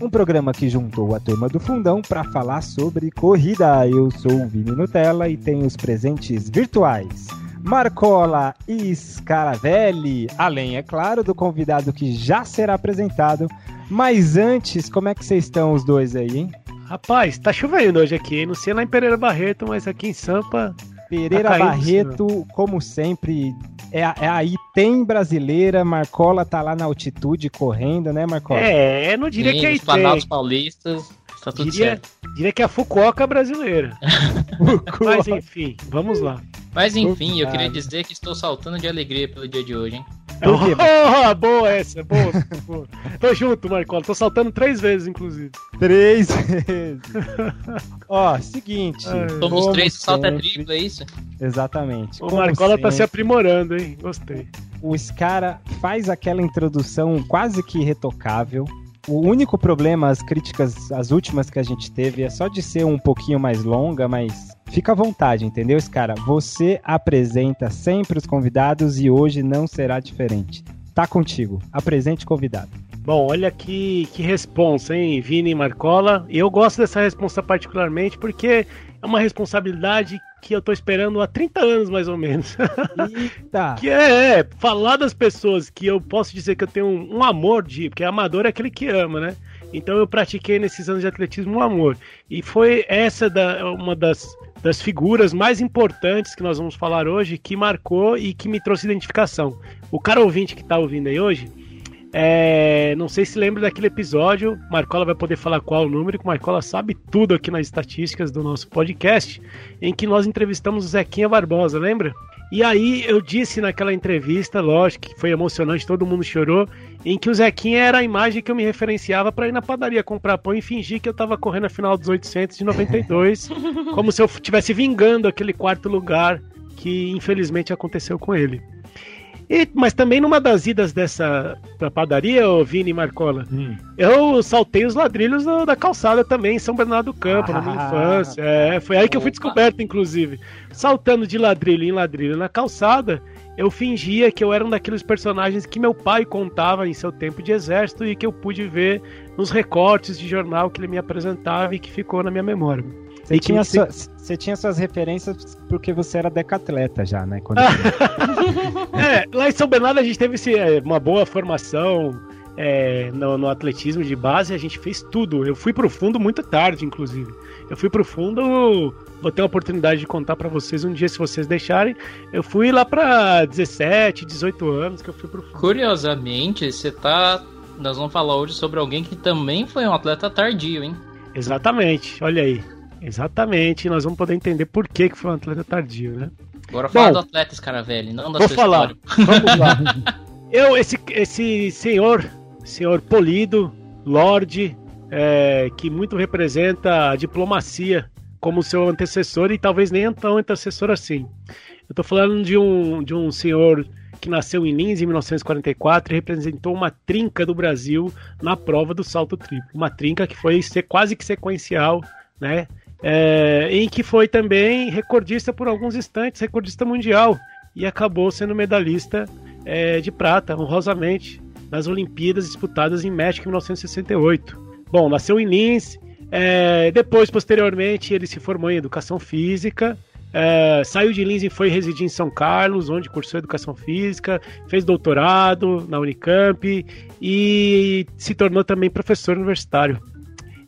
um programa que juntou a turma do Fundão para falar sobre corrida. Eu sou o Vini Nutella e tenho os presentes virtuais. Marcola e Scaravelli, além, é claro, do convidado que já será apresentado. Mas antes, como é que vocês estão os dois aí, hein? Rapaz, tá chovendo hoje aqui, não sei lá em Pereira Barreto, mas aqui em Sampa. Pereira tá Barreto, como sempre, é, a- é a Item brasileira. Marcola tá lá na altitude correndo, né, Marcola? É, não diria Sim, que é os Planaltos Paulistas, tá tudo diria, certo. diria que é a Fukuoka brasileira. Mas enfim, vamos lá. Mas enfim, eu queria dizer que estou saltando de alegria pelo dia de hoje, hein? Por quê? Oh, boa essa, boa, boa. Tô junto, Marcola, tô saltando três vezes, inclusive. Três vezes. Ó, seguinte. Ai. Somos como três, o salto é sempre- triplo, é isso? Exatamente. O Como Marcola tá se sempre, aprimorando, hein? Gostei. O Scara faz aquela introdução quase que retocável. O único problema, as críticas, as últimas que a gente teve, é só de ser um pouquinho mais longa, mas fica à vontade, entendeu, Scara? Você apresenta sempre os convidados e hoje não será diferente. Tá contigo. Apresente o convidado. Bom, olha que, que responsa, hein, Vini e Marcola. E eu gosto dessa responsa particularmente porque é uma responsabilidade que eu tô esperando há 30 anos, mais ou menos. Eita! que é, é, falar das pessoas que eu posso dizer que eu tenho um, um amor de. Porque amador é aquele que ama, né? Então eu pratiquei nesses anos de atletismo um amor. E foi essa da, uma das, das figuras mais importantes que nós vamos falar hoje que marcou e que me trouxe identificação. O cara ouvinte que tá ouvindo aí hoje, é, não sei se lembra daquele episódio, Marcola vai poder falar qual o número, que o Marcola sabe tudo aqui nas estatísticas do nosso podcast, em que nós entrevistamos o Zequinha Barbosa, lembra? E aí eu disse naquela entrevista, lógico que foi emocionante, todo mundo chorou, em que o Zequinha era a imagem que eu me referenciava para ir na padaria comprar pão e fingir que eu tava correndo a final dos 800 de 92, como se eu estivesse vingando aquele quarto lugar que infelizmente aconteceu com ele. E- mas também numa das idas dessa da padaria, ô Vini Marcola, eu saltei os ladrilhos do- da calçada também em São Bernardo do Campo, na minha Ah. infância. É, foi aí que eu fui descoberto, inclusive. Saltando de ladrilho em ladrilho na calçada, eu fingia que eu era um daqueles personagens que meu pai contava em seu tempo de exército e que eu pude ver nos recortes de jornal que ele me apresentava e que ficou na minha memória. Você que tinha, sua- você tinha suas referências porque você era decatleta já, né? Quando... É, lá em São Bernardo a gente teve esse, é, uma boa formação é, no, no atletismo de base, a gente fez tudo. Eu fui pro fundo muito tarde, inclusive. Eu fui pro fundo, vou ter a oportunidade de contar pra vocês um dia, se vocês deixarem. Eu fui lá pra 17, 18 anos que eu fui pro fundo. Curiosamente, você tá. Nós vamos falar hoje sobre alguém que também foi um atleta tardio, hein? Exatamente, olha aí. Exatamente, nós vamos poder entender por que, que foi um atleta tardio, né? Agora fala Bom, do atleta Scaravelli, não da Vou sua falar. história. Vamos lá. Eu, esse, esse senhor, senhor polido, lorde, é, que muito representa a diplomacia como seu antecessor e talvez nem tão antecessor assim. Eu tô falando de um, de um senhor que nasceu em Lins em 1944 e representou uma trinca do Brasil na prova do salto triplo. Uma trinca que foi ser quase que sequencial, né? É, em que foi também recordista por alguns instantes, recordista mundial, e acabou sendo medalhista é, de prata, honrosamente, nas Olimpíadas disputadas em México em 1968. Bom, nasceu em Lins, é, depois, posteriormente, ele se formou em Educação Física, é, saiu de Lins e foi residir em São Carlos, onde cursou Educação Física, fez doutorado na Unicamp e se tornou também professor universitário.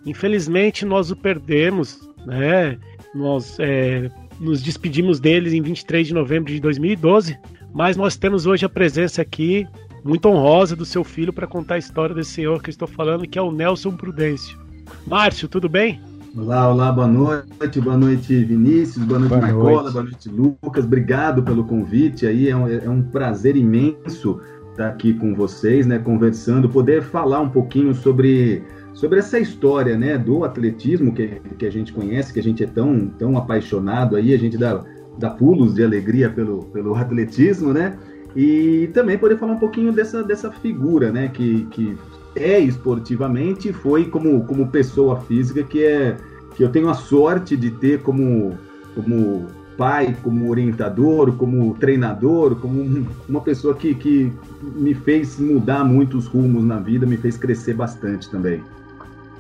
Infelizmente, nós o perdemos, né? Nós é, nos despedimos deles em 23 de novembro de 2012, mas nós temos hoje a presença aqui muito honrosa do seu filho para contar a história desse senhor que eu estou falando, que é o Nelson Prudêncio. Márcio, tudo bem? Olá, olá, boa noite, boa noite Vinícius, boa noite Boa Marcola, noite. boa noite Lucas, obrigado pelo convite aí, é um, é um prazer imenso estar aqui com vocês, né, conversando, poder falar um pouquinho sobre, sobre essa história, né, do atletismo que, que a gente conhece, que a gente é tão, tão apaixonado aí, a gente dá, dá pulos de alegria pelo, pelo atletismo, né, e também poder falar um pouquinho dessa, dessa figura, né, que, que é esportivamente foi como, como pessoa física que é que eu tenho a sorte de ter como, como pai, como orientador, como treinador, como uma pessoa que, que me fez mudar muitos rumos na vida, me fez crescer bastante também.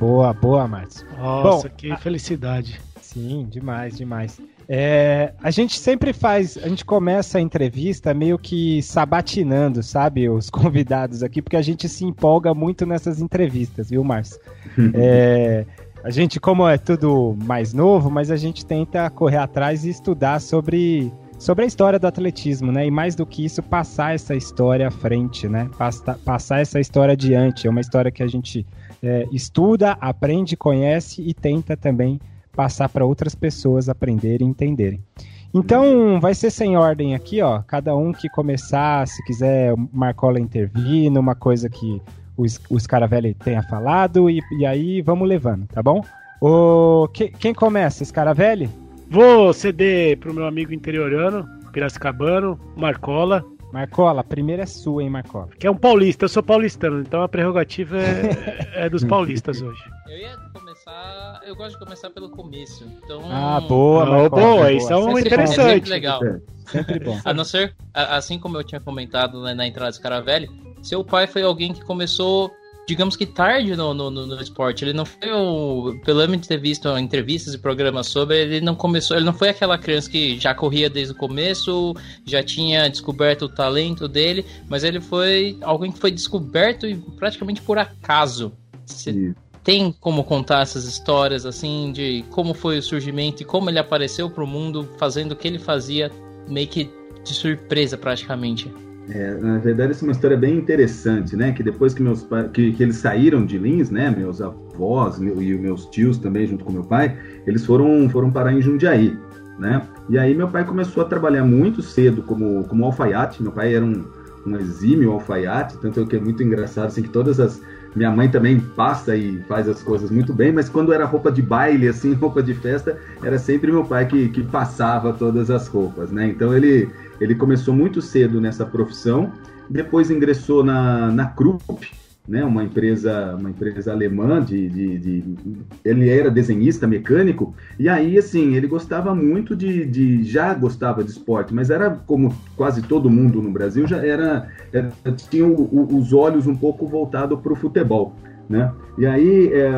Boa, boa, Márcio. Nossa, Bom, que felicidade. Sim, demais, demais. É, a gente sempre faz, a gente começa a entrevista meio que sabatinando, sabe, os convidados aqui, porque a gente se empolga muito nessas entrevistas, viu, Márcio? é, a gente, como é tudo mais novo, mas a gente tenta correr atrás e estudar sobre, sobre a história do atletismo, né? E mais do que isso, passar essa história à frente, né? Passa, passar essa história adiante. É uma história que a gente é, estuda, aprende, conhece e tenta também passar para outras pessoas aprenderem e entenderem. Então, vai ser sem ordem aqui, ó. Cada um que começar, se quiser, Marcola intervir numa coisa que o, o Scaravelli tenha falado e, e aí vamos levando, tá bom? O, que, quem começa, Scaravelli? Vou ceder pro meu amigo interiorano, Piracicabano, Marcola. Marcola, a primeira é sua, hein, Marcola? Que é um paulista, eu sou paulistano, então a prerrogativa é, é dos paulistas hoje. Eu ia começar. Eu gosto de começar pelo começo. Então. Ah, boa, Marcola, boa, isso é um interessante. É sempre legal. Sempre bom. A não ser, assim como eu tinha comentado né, na entrada do Scaravelli, seu pai foi alguém que começou, digamos que tarde no, no, no, esporte. Ele não foi o. Pelo menos ter visto entrevistas e programas sobre, ele não começou. Ele não foi aquela criança que já corria desde o começo, já tinha descoberto o talento dele, mas ele foi alguém que foi descoberto e praticamente por acaso. Você tem como contar essas histórias assim de como foi o surgimento e como ele apareceu para o mundo fazendo o que ele fazia meio que de surpresa praticamente. É, na verdade, essa é uma história bem interessante, né? Que depois que meus que, que eles saíram de Lins, né? Meus avós meu, e meus tios também, junto com meu pai, eles foram foram parar em Jundiaí, né? E aí meu pai começou a trabalhar muito cedo como como alfaiate. Meu pai era um, um exímio alfaiate, tanto que é muito engraçado assim que todas as minha mãe também passa e faz as coisas muito bem, mas quando era roupa de baile, assim, roupa de festa, era sempre meu pai que, que passava todas as roupas, né? Então ele, ele começou muito cedo nessa profissão, depois ingressou na, na Krupp, né, uma empresa uma empresa alemã de, de, de, ele era desenhista mecânico e aí assim ele gostava muito de, de já gostava de esporte mas era como quase todo mundo no Brasil já era, era tinha o, o, os olhos um pouco voltado para o futebol né e aí é,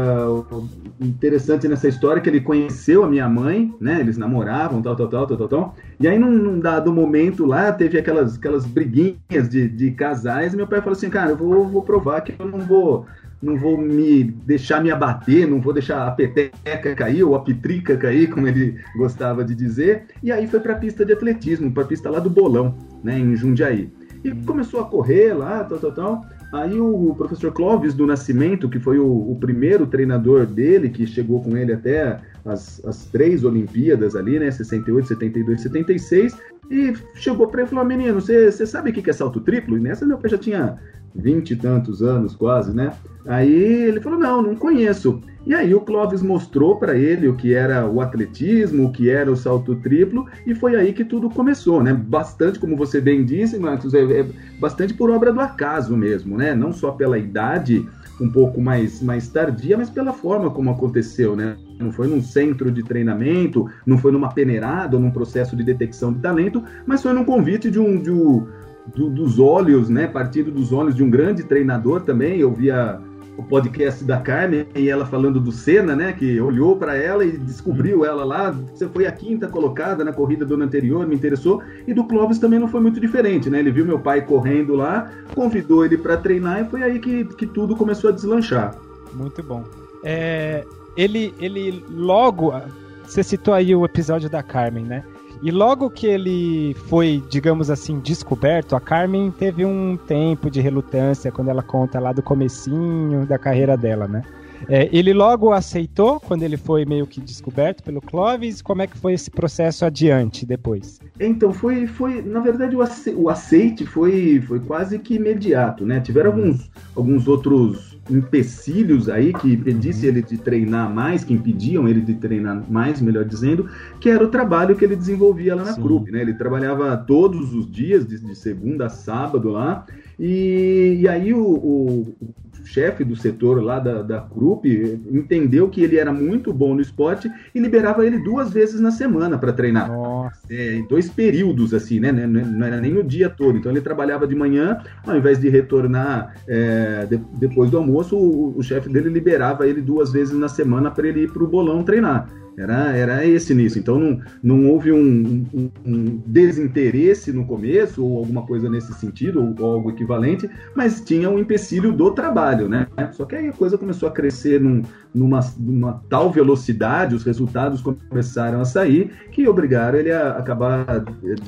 interessante nessa história que ele conheceu a minha mãe né eles namoravam tal tal tal tal tal, tal e aí, num, num, dado momento lá, teve aquelas, aquelas briguinhas de, de casais, e meu pai falou assim, cara, eu vou, vou provar que eu não vou não vou me deixar me abater, não vou deixar a peteca cair ou a pitrica cair, como ele gostava de dizer. E aí foi para a pista de atletismo, para a pista lá do Bolão, né, em Jundiaí. E começou a correr lá, tal, tal, tal. Aí o professor Clóvis do Nascimento, que foi o, o primeiro treinador dele, que chegou com ele até as, as três Olimpíadas ali, né? 68, 72, 76. E chegou para ele e falou: Menino, você sabe o que é salto triplo? E nessa meu pai já tinha vinte e tantos anos quase, né? Aí ele falou: Não, não conheço. E aí o Clóvis mostrou para ele o que era o atletismo, o que era o salto triplo, e foi aí que tudo começou, né? Bastante, como você bem disse, Marcos, é, é bastante por obra do acaso mesmo, né? Não só pela idade um pouco mais, mais tardia, mas pela forma como aconteceu, né? Não foi num centro de treinamento, não foi numa peneirada num processo de detecção de talento, mas foi num convite de um, de um do, dos olhos, né? Partindo dos olhos de um grande treinador também. Eu via o podcast da Carmen e ela falando do Senna, né? Que olhou para ela e descobriu ela lá. Você foi a quinta colocada na corrida do ano anterior, me interessou. E do Clóvis também não foi muito diferente, né? Ele viu meu pai correndo lá, convidou ele para treinar e foi aí que, que tudo começou a deslanchar. Muito bom. É, ele, ele logo. Você citou aí o episódio da Carmen, né? E logo que ele foi, digamos assim, descoberto, a Carmen teve um tempo de relutância quando ela conta lá do comecinho da carreira dela, né? É, ele logo aceitou quando ele foi meio que descoberto pelo Clovis. Como é que foi esse processo adiante depois? Então, foi, foi na verdade, o aceite foi, foi quase que imediato, né? Tiveram uhum. alguns, alguns outros empecilhos aí que impedissem uhum. ele de treinar mais, que impediam ele de treinar mais, melhor dizendo, que era o trabalho que ele desenvolvia lá na Sim. né? Ele trabalhava todos os dias, de, de segunda a sábado lá, e, e aí o, o, chefe do setor lá da, da Krupp entendeu que ele era muito bom no esporte e liberava ele duas vezes na semana para treinar. É, em dois períodos, assim, né? Não era nem o dia todo. Então ele trabalhava de manhã, ao invés de retornar é, de, depois do almoço, o, o chefe dele liberava ele duas vezes na semana para ele ir para o bolão treinar. Era, era esse nisso. Então não, não houve um, um, um, desinteresse no começo, ou alguma coisa nesse sentido, ou, ou, algo equivalente, mas tinha um empecilho do trabalho, né? Só que aí a coisa começou a crescer num, numa, numa tal velocidade, os resultados começaram a sair, que obrigaram ele a acabar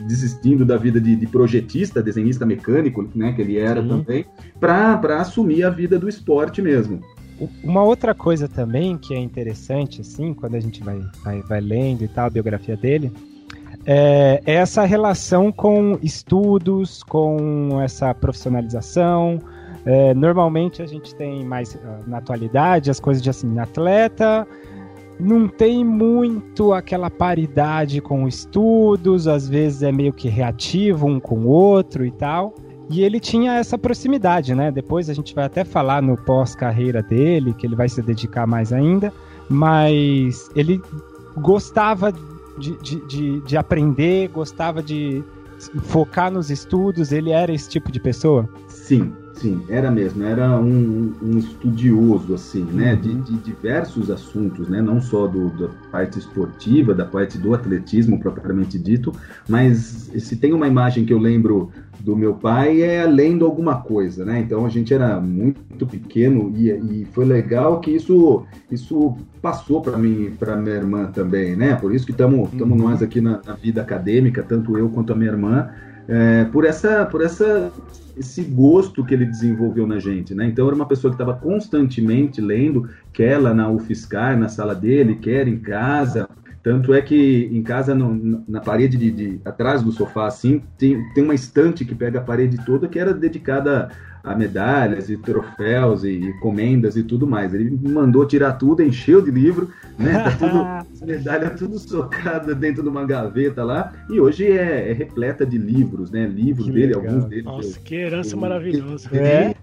desistindo da vida de, de projetista, desenhista mecânico, né? Que ele era Sim. também, para assumir a vida do esporte mesmo. Uma outra coisa também que é interessante, assim, quando a gente vai, vai, vai lendo e tal, a biografia dele, é, é essa relação com estudos, com essa profissionalização. É, normalmente a gente tem mais ah, na atualidade as coisas de assim, atleta não tem muito aquela paridade com estudos, às vezes é meio que reativo um com o outro e tal. E ele tinha essa proximidade, né? Depois a gente vai até falar no pós-carreira dele, que ele vai se dedicar mais ainda, mas ele gostava de, de, de, de aprender, gostava de focar nos estudos, ele era esse tipo de pessoa? Sim, Sim, era mesmo, era um, um estudioso, assim, né, uhum. de, de, diversos assuntos, né, não só do, da parte esportiva, da parte do atletismo propriamente dito, mas se tem uma imagem que eu lembro do meu pai é lendo alguma coisa, né, então a gente era muito pequeno e, e foi legal que isso, isso passou para mim, para minha irmã também, né, por isso que estamos uhum. nós aqui na, na vida acadêmica, tanto eu quanto a minha irmã, é, por essa por essa esse gosto que ele desenvolveu na gente, né? Então era uma pessoa que estava constantemente lendo, quer lá na UFSCar, na sala dele, quer em casa. Tanto é que em casa, no, na parede de, de, atrás do sofá, assim, tem, tem uma estante que pega a parede toda que era dedicada a medalhas e troféus e, e comendas e tudo mais. Ele mandou tirar tudo, encheu de livro, né? Tá tudo, medalha tudo socada dentro de uma gaveta lá. E hoje é, é repleta de livros, né? Livros que dele, legal. alguns deles. Nossa, eu, que herança eu, maravilhosa. É.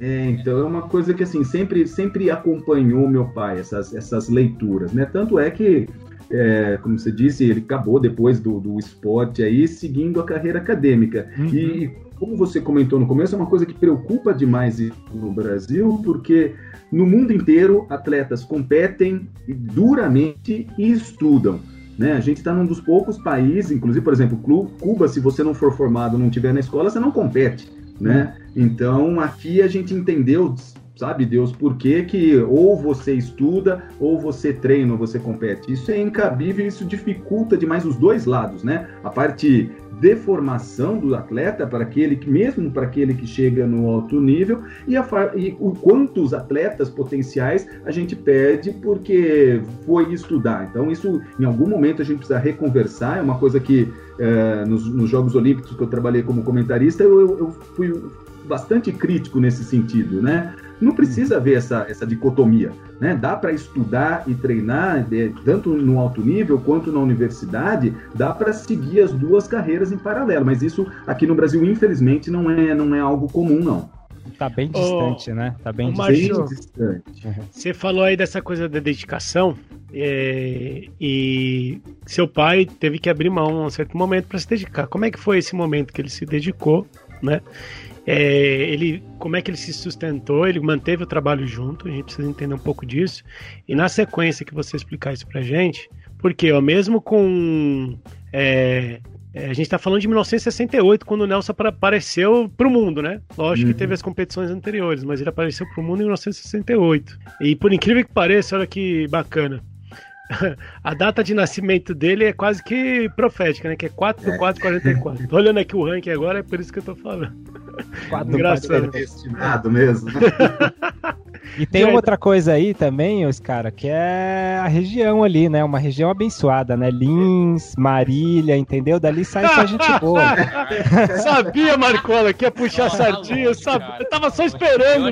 É, então é uma coisa que assim sempre sempre acompanhou meu pai essas, essas leituras, né? Tanto é que é, como você disse, ele acabou depois do, do esporte aí, seguindo a carreira acadêmica. Uhum. E como você comentou no começo, é uma coisa que preocupa demais no Brasil, porque no mundo inteiro atletas competem duramente e estudam. Né? A gente está num dos poucos países, inclusive, por exemplo, Cuba, se você não for formado, não tiver na escola, você não compete. Né? Então aqui a gente entendeu, sabe Deus, por que, que ou você estuda ou você treina ou você compete. Isso é incabível, isso dificulta demais os dois lados, né? A parte de formação do atleta para aquele que mesmo para aquele que chega no alto nível e, a, e o quantos atletas potenciais a gente perde porque foi estudar. Então isso em algum momento a gente precisa reconversar. É uma coisa que é, nos, nos, Jogos Olímpicos que eu trabalhei como comentarista eu, eu fui bastante crítico nesse sentido, né? Não precisa haver essa, essa dicotomia, né? Dá para estudar e treinar, tanto no alto nível quanto na universidade, dá para seguir as duas carreiras em paralelo, mas isso aqui no Brasil, infelizmente, não é, não é algo comum, não. Tá bem distante, oh, né? Tá bem, Marcio, distante. Uhum. Você falou aí dessa coisa da dedicação é, e seu pai teve que abrir mão a um certo momento para se dedicar. Como é que foi esse momento que ele se dedicou, né? É, ele, como é que ele se sustentou? Ele manteve o trabalho junto. A gente precisa entender um pouco disso. E na sequência que você explicar isso pra gente, porque ó, mesmo com é, é, a gente está falando de 1968, quando o Nelson apareceu para o mundo, né? Lógico uhum. que teve as competições anteriores, mas ele apareceu para o mundo em 1968. E por incrível que pareça, olha que bacana. a data de nascimento dele é quase que profética, né? Que é 4 do 4, 44. Tô olhando aqui o ranking agora, é por isso que eu tô falando. 4 Engraçado. Estimado mesmo. E tem uma outra coisa aí também, os cara, que é a região ali, né? Uma região abençoada, né? Lins, Marília, entendeu? Dali sai só gente boa. sabia, Marcola, que ia puxar sardinha. Eu, sabia, eu tava só esperando.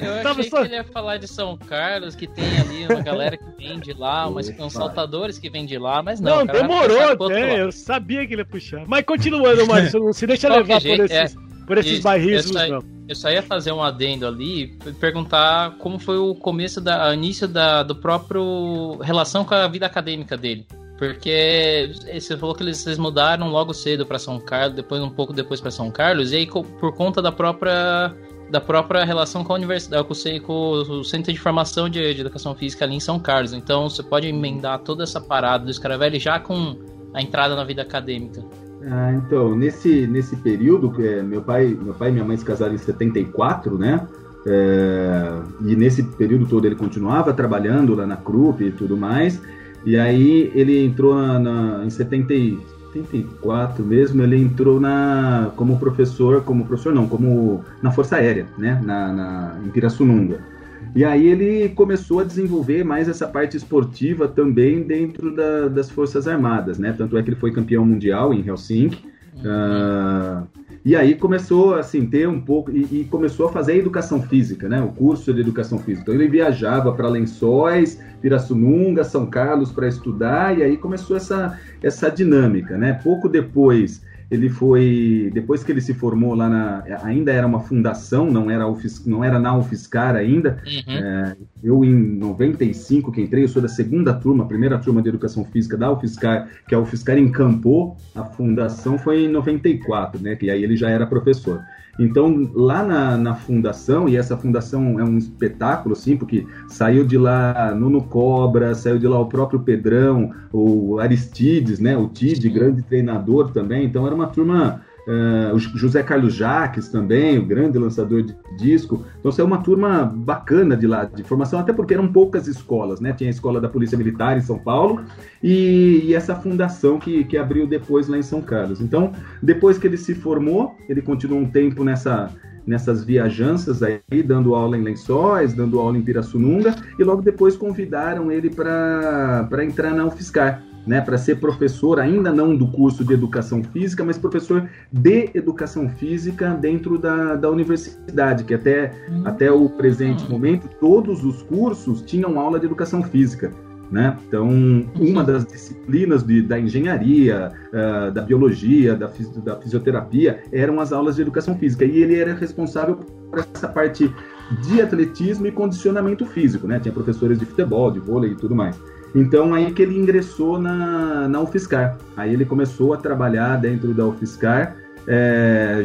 Eu achei, eu achei só... que ele ia falar de São Carlos, que tem ali uma galera que vem de lá, umas, uns saltadores que vêm de lá, mas não. Não, demorou até, eu sabia que ele ia puxar. Mas continuando, Márcio, não se deixa levar por esses... É por esses bairrismos, eu só, eu só ia fazer um adendo ali e perguntar como foi o começo, da, o início da, do próprio relação com a vida acadêmica dele. Porque você falou que eles, eles mudaram logo cedo para São Carlos, depois um pouco depois para São Carlos, e aí por conta da própria da própria relação com a universidade, com o, Centro de Formação de, Educação Física ali em São Carlos. Então você pode emendar toda essa parada do Scaravelli já com a entrada na vida acadêmica. Ah, então, nesse, nesse período, é, meu, pai, meu pai e minha mãe se casaram em 74, né? É, e nesse período todo ele continuava trabalhando lá na CRUP e tudo mais. E aí ele entrou na, na, em 70, 74 mesmo, ele entrou na, como professor, como professor não, como na Força Aérea, né? Na, na, em Pirassununga. E aí ele começou a desenvolver mais essa parte esportiva também dentro da, das Forças Armadas, né? Tanto é que ele foi campeão mundial em Helsinki. Uhum. Uh, e aí começou assim ter um pouco e, e, começou a fazer educação física, né? O curso de educação física. Então ele viajava para Lençóis, Pirassununga, São Carlos para estudar e aí começou essa essa dinâmica, né? Pouco depois ele foi depois que ele se formou lá na ainda era uma fundação não era não era na UFSCar ainda uhum. é, eu em 95 que entrei eu sou da segunda turma primeira turma de educação física da UFSCar que a UFSCar encampou a fundação foi em 94 né que aí ele já era professor então, lá na, na, fundação, e essa fundação é um espetáculo, assim, porque saiu de lá Nuno Cobra, saiu de lá o próprio Pedrão, o Aristides, né, o Tid, grande treinador também. Então, era uma turma Uh, o José Carlos Jaques também, o grande lançador de disco. Então, é uma turma bacana de lá, de formação, até porque eram poucas escolas, né? Tinha a escola da Polícia Militar em São Paulo e, e, essa fundação que, que abriu depois lá em São Carlos. Então, depois que ele se formou, ele continuou um tempo nessa, nessas viajanças aí, dando aula em Lençóis, dando aula em Pirassununga, e logo depois convidaram ele para entrar na UFSCar né, para ser professor, ainda não do curso de educação física, mas professor de educação física dentro da, da universidade, que até, hum. até o presente momento todos os cursos tinham aula de educação física. Né? Então, uma das disciplinas de, da engenharia, uh, da biologia, da, da fisioterapia eram as aulas de educação física. E ele era responsável por essa parte de atletismo e condicionamento físico. Né? Tinha professores de futebol, de vôlei e tudo mais. Então aí que ele ingressou na, na UFSCar. Aí ele começou a trabalhar dentro da UFSCar, é,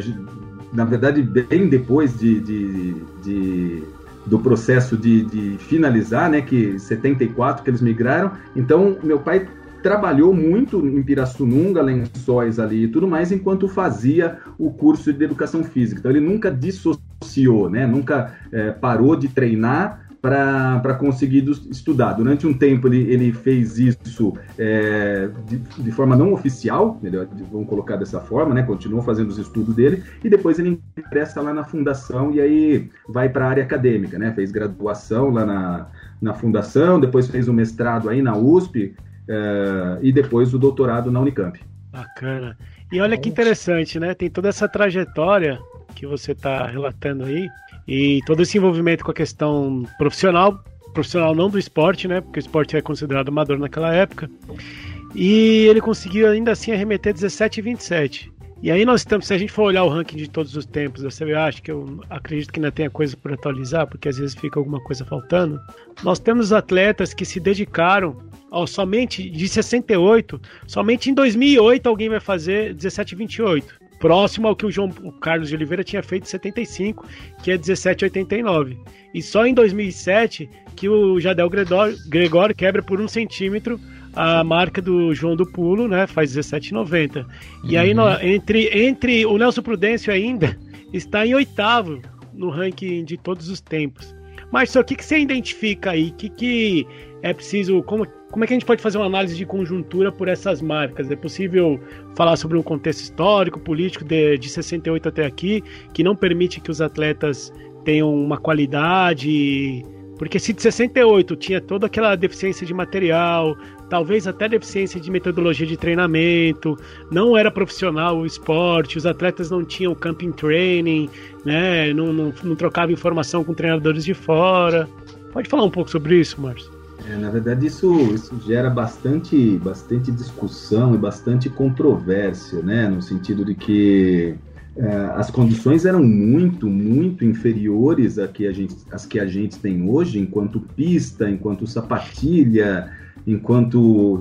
na verdade bem depois de, de, de do processo de, de, finalizar, né, que 74 que eles migraram. Então meu pai trabalhou muito em Pirassununga, Lençóis ali e tudo mais, enquanto fazia o curso de educação física. Então ele nunca dissociou, né, nunca é, parou de treinar para conseguir estudar. Durante um tempo ele, ele fez isso é, de, de, forma não oficial, melhor, vamos colocar dessa forma, né? Continuou fazendo os estudos dele e depois ele ingressa lá na fundação e aí vai para a área acadêmica, né? Fez graduação lá na, na fundação, depois fez o mestrado aí na USP é, e depois o doutorado na Unicamp. Bacana. E olha que interessante, né? Tem toda essa trajetória que você está relatando aí e todo esse envolvimento com a questão profissional, profissional não do esporte, né? Porque o esporte é considerado amador naquela época. E ele conseguiu ainda assim arremeter 17 e 27. E aí nós estamos, se a gente for olhar o ranking de todos os tempos da CBA, acho que eu acredito que ainda tenha coisa por atualizar, porque às vezes fica alguma coisa faltando. Nós temos atletas que se dedicaram ao somente de 68, somente em 2008 alguém vai fazer 17 e 28 próximo ao que o João o Carlos de Oliveira tinha feito em 75, que é 17,89. E só em 2007 que o Jadel Gregor quebra por um centímetro a marca do João do Pulo, né? Faz 17,90. E aí, no, entre, entre o Nelson Prudêncio ainda está em oitavo no ranking de todos os tempos. Mas o que, que você identifica aí? Que, que é preciso. Como, como é que a gente pode fazer uma análise de conjuntura por essas marcas? É possível falar sobre um contexto histórico, político de, de 68 até aqui, que não permite que os atletas tenham uma qualidade. Porque se de 68 tinha toda aquela deficiência de material, talvez até deficiência de metodologia de treinamento, não era profissional o esporte, os atletas não tinham camping training, né? não, não, não trocavam informação com treinadores de fora. Pode falar um pouco sobre isso, Márcio? É, na verdade, isso, isso gera bastante, bastante discussão e bastante controvérsia, né? No sentido de que é, as condições eram muito, muito inferiores a que a gente, às que a gente tem hoje, enquanto pista, enquanto sapatilha, enquanto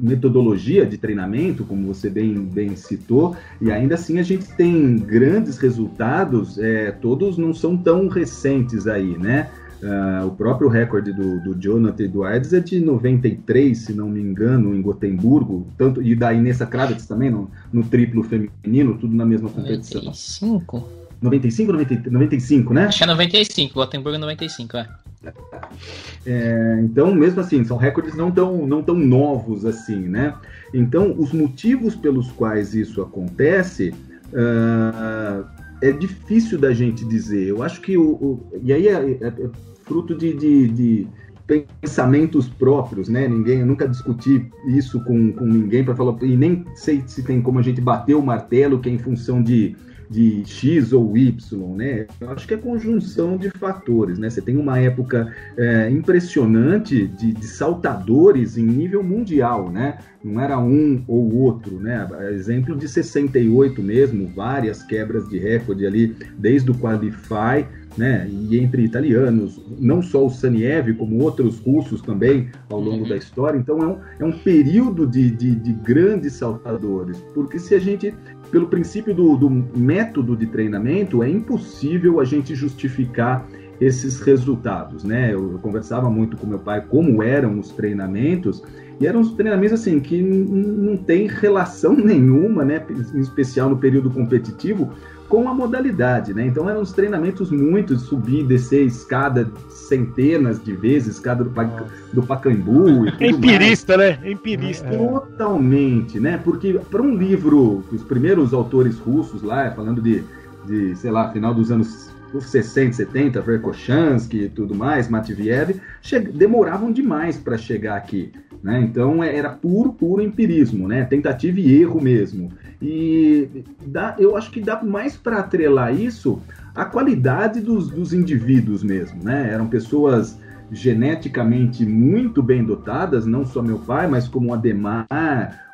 metodologia de treinamento, como você bem, bem citou, e ainda assim a gente tem grandes resultados, é, todos não são tão recentes aí, né? Uh, o próprio recorde do, do Jonathan Edwards é de 93, se não me engano, em Gotemburgo, tanto, e da Inessa Kravitz também, no, no triplo feminino, tudo na mesma competição. 95? 95 90, 95, né? Acho que é 95, Gotemburgo 95, é. é. Então, mesmo assim, são recordes não tão, não tão novos assim, né? Então, os motivos pelos quais isso acontece uh, é difícil da gente dizer. Eu acho que o. o e aí é, é, é fruto de, de, de, pensamentos próprios, né? Ninguém, eu nunca discuti isso com, com ninguém para falar. E nem sei se tem como a gente bater o martelo que é em função de de X ou Y, né? Eu acho que é conjunção de fatores, né? Você tem uma época é, impressionante de, de, saltadores em nível mundial, né? Não era um ou outro, né? Exemplo de 68 mesmo, várias quebras de recorde ali, desde o Qualify né? E entre italianos, não só o Saniev, como outros russos também ao longo uhum. da história. Então é um, é um período de, de, de, grandes saltadores, porque se a gente, pelo princípio do, do método de treinamento, é impossível a gente justificar esses resultados, né? Eu, eu conversava muito com meu pai como eram os treinamentos e eram os treinamentos assim que não tem relação nenhuma, né? Em especial no período competitivo, com a modalidade, né? Então eram uns treinamentos muito de subir e descer escada centenas de vezes, escada do, do Pacaembu. E Empirista, mais. né? Empirista. É, totalmente, né? Porque para um livro, os primeiros autores russos lá, falando de, de sei lá, final dos anos 60, 70, Verkhochansky e tudo mais, Matviev, demoravam demais para chegar aqui. Né? Então é, era puro, puro empirismo, né? tentativa e erro mesmo. E dá, eu acho que dá mais para atrelar isso à qualidade dos, dos indivíduos mesmo. Né? Eram pessoas geneticamente muito bem dotadas, não só meu pai, mas como o Ademar,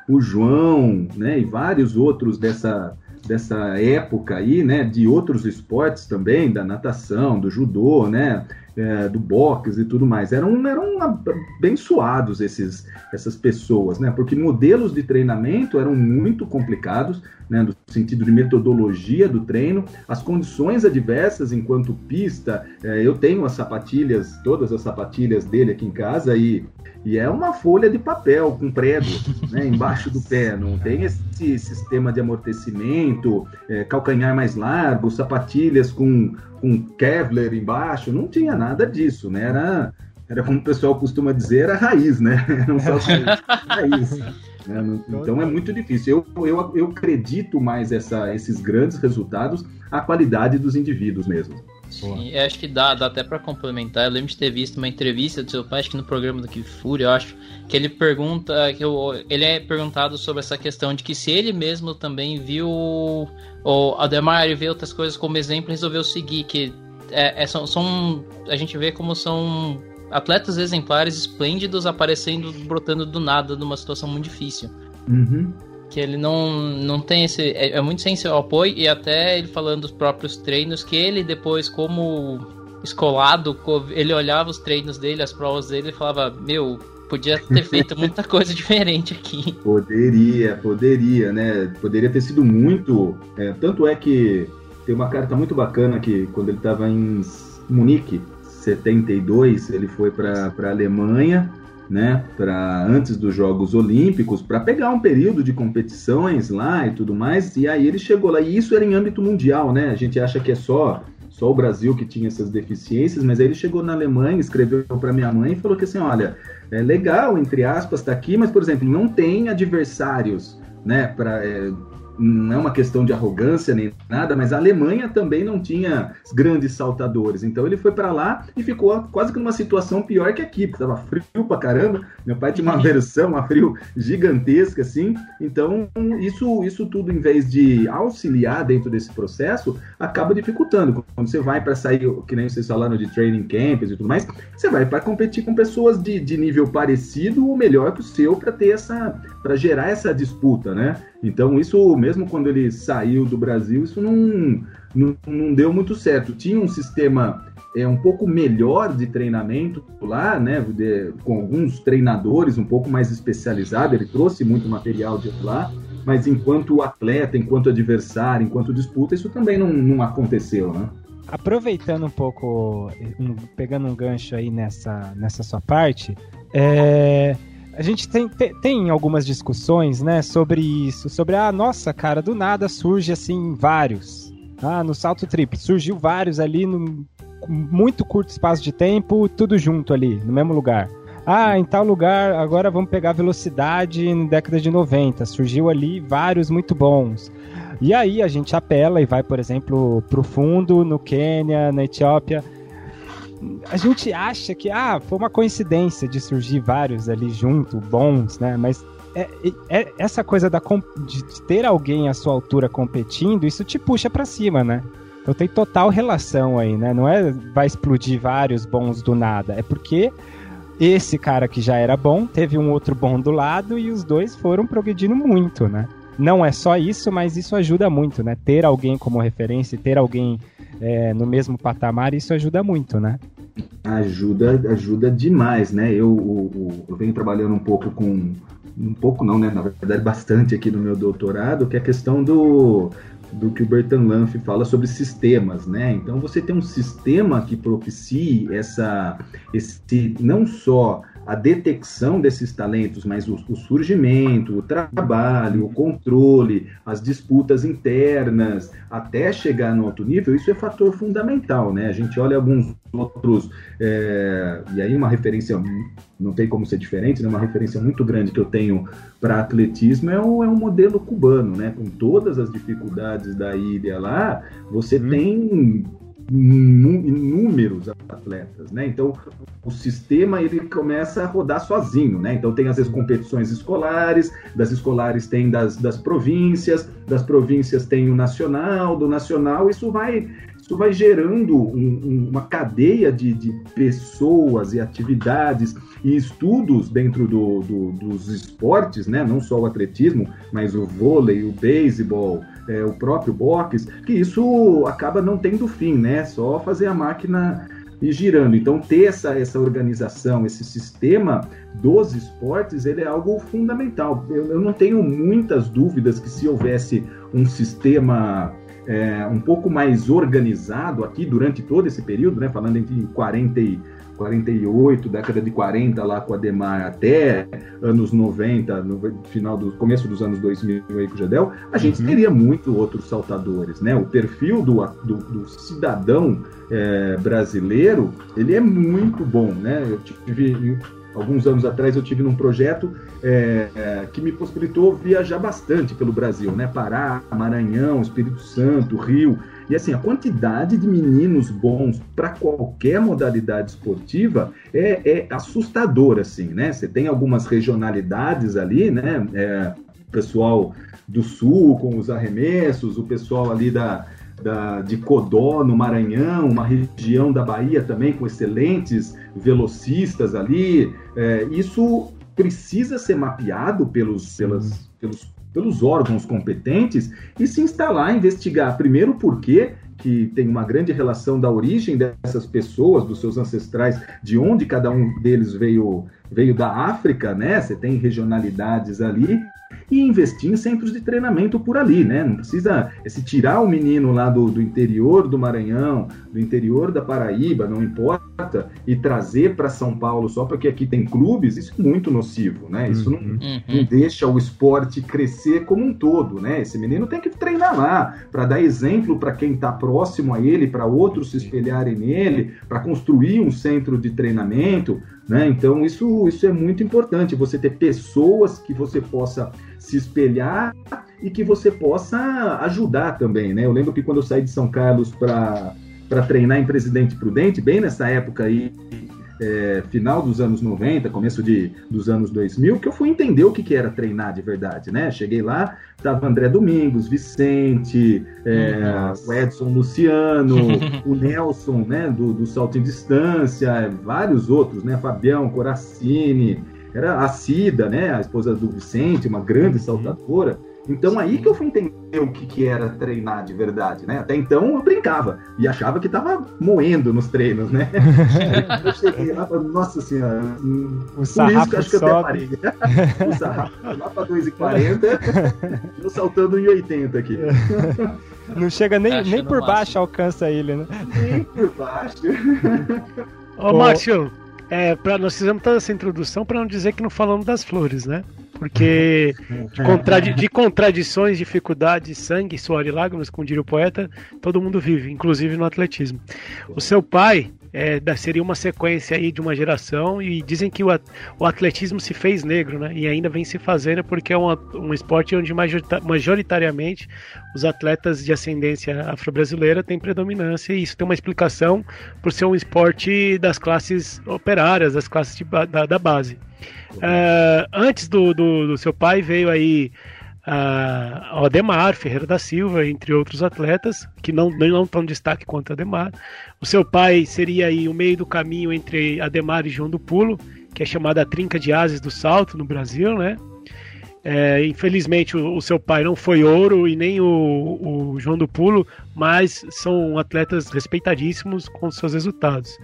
o João, né, e vários outros dessa, dessa época aí, né, de outros esportes também, da natação, do judô, né, é, do boxe e tudo mais. Eram, eram abençoados esses, essas pessoas, né, porque modelos de treinamento eram muito complicados, né, no sentido de metodologia do treino, as condições adversas enquanto pista. É, eu tenho as sapatilhas, todas as sapatilhas dele aqui em casa e e é uma folha de papel com prego né, embaixo do pé. Não tem esse sistema de amortecimento, é, calcanhar mais largo, sapatilhas com, com Kevlar embaixo. Não tinha nada disso, né? Era, era como o pessoal costuma dizer, era raiz, né? Era um raiz. Né? Então é muito difícil. Eu, eu, eu acredito mais essa, esses grandes resultados à qualidade dos indivíduos mesmo. Sim, acho que dá, dá até para complementar. Eu lembro de ter visto uma entrevista do seu pai, acho que no programa do Que Fúria, eu acho, que ele pergunta, que eu, ele é perguntado sobre essa questão de que se ele mesmo também viu o Ademar e vê outras coisas como exemplo, resolveu seguir, que é, é, são, são, a gente vê como são atletas exemplares esplêndidos aparecendo, brotando do nada numa situação muito difícil. Uhum que ele não, não tem esse. É, é, muito sem seu apoio, e até ele falando dos próprios treinos, que ele depois, como escolado, ele olhava os treinos dele, as provas dele e falava: Meu, podia ter feito muita coisa diferente aqui. Poderia, poderia, né? Poderia ter sido muito. É, tanto é que tem uma carta muito bacana que quando ele estava em Munique, 72, ele foi para a Alemanha né, para antes dos Jogos Olímpicos, para pegar um período de competições lá e tudo mais. E aí ele chegou lá, e isso era em âmbito mundial, né? A gente acha que é só só o Brasil que tinha essas deficiências, mas aí ele chegou na Alemanha, escreveu para minha mãe e falou que assim, olha, é legal, entre aspas, tá aqui, mas, por exemplo, não tem adversários, né, para é, não é uma questão de arrogância nem nada, mas a Alemanha também não tinha grandes saltadores. Então ele foi para lá e ficou quase que numa situação pior que aqui, porque estava frio pra caramba. Meu pai tinha uma versão, uma frio gigantesca assim. Então isso isso tudo em vez de auxiliar dentro desse processo, acaba dificultando. Quando você vai para sair, que nem vocês falaram de training camps e tudo mais, você vai para competir com pessoas de, de nível parecido ou melhor que o seu para ter essa para gerar essa disputa, né? Então, isso, mesmo quando ele saiu do Brasil, isso não, não, não deu muito certo. Tinha um sistema é, um pouco melhor de treinamento lá, né? De, com alguns treinadores um pouco mais especializados, ele trouxe muito material de lá, mas enquanto atleta, enquanto adversário, enquanto disputa, isso também não, não aconteceu, né? Aproveitando um pouco, pegando um gancho aí nessa, nessa sua parte, é, a gente tem, tem, tem, algumas discussões, né, sobre isso, sobre a ah, nossa, cara, do nada surge assim vários. Ah, no salto triplo, surgiu vários ali num muito curto espaço de tempo, tudo junto ali, no mesmo lugar. Ah, em tal lugar, agora vamos pegar velocidade na década de 90. Surgiu ali vários muito bons. E aí a gente apela e vai, por exemplo, pro fundo, no Quênia, na Etiópia a gente acha que ah, foi uma coincidência de surgir vários ali junto, bons, né? Mas é, é, essa coisa da, de ter alguém à sua altura competindo, isso te puxa para cima, né? Então tem total relação aí, né? Não é vai explodir vários bons do nada, é porque esse cara que já era bom teve um outro bom do lado e os dois foram progredindo muito, né? Não é só isso, mas isso ajuda muito, né? Ter alguém como referência, ter alguém é, no mesmo patamar, isso ajuda muito, né? Ajuda, ajuda demais, né? Eu, eu, venho trabalhando um pouco com. Um pouco não, né? Na verdade, bastante aqui no meu doutorado, que é a questão do, do que o Bertrand Lanff fala sobre sistemas, né? Então você tem um sistema que propicie essa, esse não só a detecção desses talentos, mas o, o, surgimento, o trabalho, o controle, as disputas internas, até chegar no alto nível, isso é fator fundamental, né? A gente olha alguns outros, é, e aí uma referência, não tem como ser diferente, né? uma referência muito grande que eu tenho para atletismo é o, é o modelo cubano, né? Com todas as dificuldades da ilha lá, você hum. tem inúmeros atletas, né? Então o sistema ele começa a rodar sozinho, né? Então tem às vezes competições escolares, das escolares tem das, das províncias, das províncias tem o nacional, do nacional isso vai isso vai gerando um, um, uma cadeia de, de, pessoas e atividades e estudos dentro do, do, dos esportes, né? Não só o atletismo, mas o vôlei, o beisebol, é, o próprio boxe, que isso acaba não tendo fim, né? Só fazer a máquina ir girando. Então, ter essa, essa organização, esse sistema dos esportes, ele é algo fundamental. Eu, eu não tenho muitas dúvidas que se houvesse um sistema é, um pouco mais organizado aqui durante todo esse período, né? Falando entre 40 e 48, década de 40 lá com a Demar até anos 90, no final do começo dos anos 2000 aí com o Jadel, a gente uhum. teria muito outros saltadores, né? O perfil do, do, do cidadão é, brasileiro, ele é muito bom, né? Eu tive alguns anos atrás eu tive num projeto é, é, que me possibilitou viajar bastante pelo Brasil, né? Pará, Maranhão, Espírito Santo, Rio. E assim, a quantidade de meninos bons para qualquer modalidade esportiva é, é assustador, assim, né? Você tem algumas regionalidades ali, né? É, pessoal do sul com os arremessos, o pessoal ali da, da, de Codó, no Maranhão, uma região da Bahia também com excelentes velocistas ali. É, isso precisa ser mapeado pelos, pelas, pelos pelos órgãos competentes e se instalar, investigar primeiro por quê, que tem uma grande relação da origem dessas pessoas, dos seus ancestrais, de onde cada um deles veio, veio da África, né? Você tem regionalidades ali, e investir em centros de treinamento por ali, né? Não precisa se tirar o menino lá do, do interior do Maranhão, do interior da Paraíba, não importa, e trazer para São Paulo só porque aqui tem clubes, isso é muito nocivo, né? Isso não, uhum. não deixa o esporte crescer como um todo, né? Esse menino tem que treinar lá para dar exemplo para quem está próximo a ele, para outros se espelharem nele, para construir um centro de treinamento, né? Então isso, isso é muito importante, você ter pessoas que você possa se espelhar e que você possa ajudar também, né? Eu lembro que quando eu saí de São Carlos para treinar em Presidente Prudente, bem nessa época aí, é, final dos anos 90, começo de, dos anos 2000, que eu fui entender o que, que era treinar de verdade, né? Cheguei lá, tava André Domingos, Vicente, é, o Edson Luciano, o Nelson, né, do, do salto em distância, vários outros, né? Fabião Coracini, era a Cida, né, a esposa do Vicente, uma grande uhum. saltadora. Então aí que eu fui entender o que, que era treinar de verdade, né? Até então eu brincava e achava que tava moendo nos treinos, né? eu cheguei lá para nossa senhora, o por isso que acho que eu até parei. o sarrafo lá para 2,40, eu saltando em 80 aqui. Não chega nem, nem por baixo alcança ele, né? Nem por baixo. Ô, Márcio, é, pra, nós fizemos toda essa introdução para não dizer que não falamos das flores, né? Porque de, contradi de contradições, dificuldades, sangue, suor e lágrimas, como diria o poeta, todo mundo vive, inclusive no atletismo. O seu pai é, seria uma sequência aí de uma geração e dizem que o, o atletismo se fez negro, né? E ainda vem se fazendo porque é uma, um esporte onde majoritariamente os atletas de ascendência afro-brasileira têm predominância e isso tem uma explicação por ser um esporte das classes operárias, das classes de, da, da, base. Uh, antes do, do, do seu pai veio aí uh, o Ademar Ferreira da Silva, entre outros atletas, que não, não tão destaque quanto o Ademar. O seu pai seria aí o meio do caminho entre Ademar e João do Pulo, que é chamada a Trinca de Ases do Salto no Brasil, né? É, infelizmente o, o, seu pai não foi ouro e nem o, o, João do Pulo, mas são atletas respeitadíssimos com seus resultados.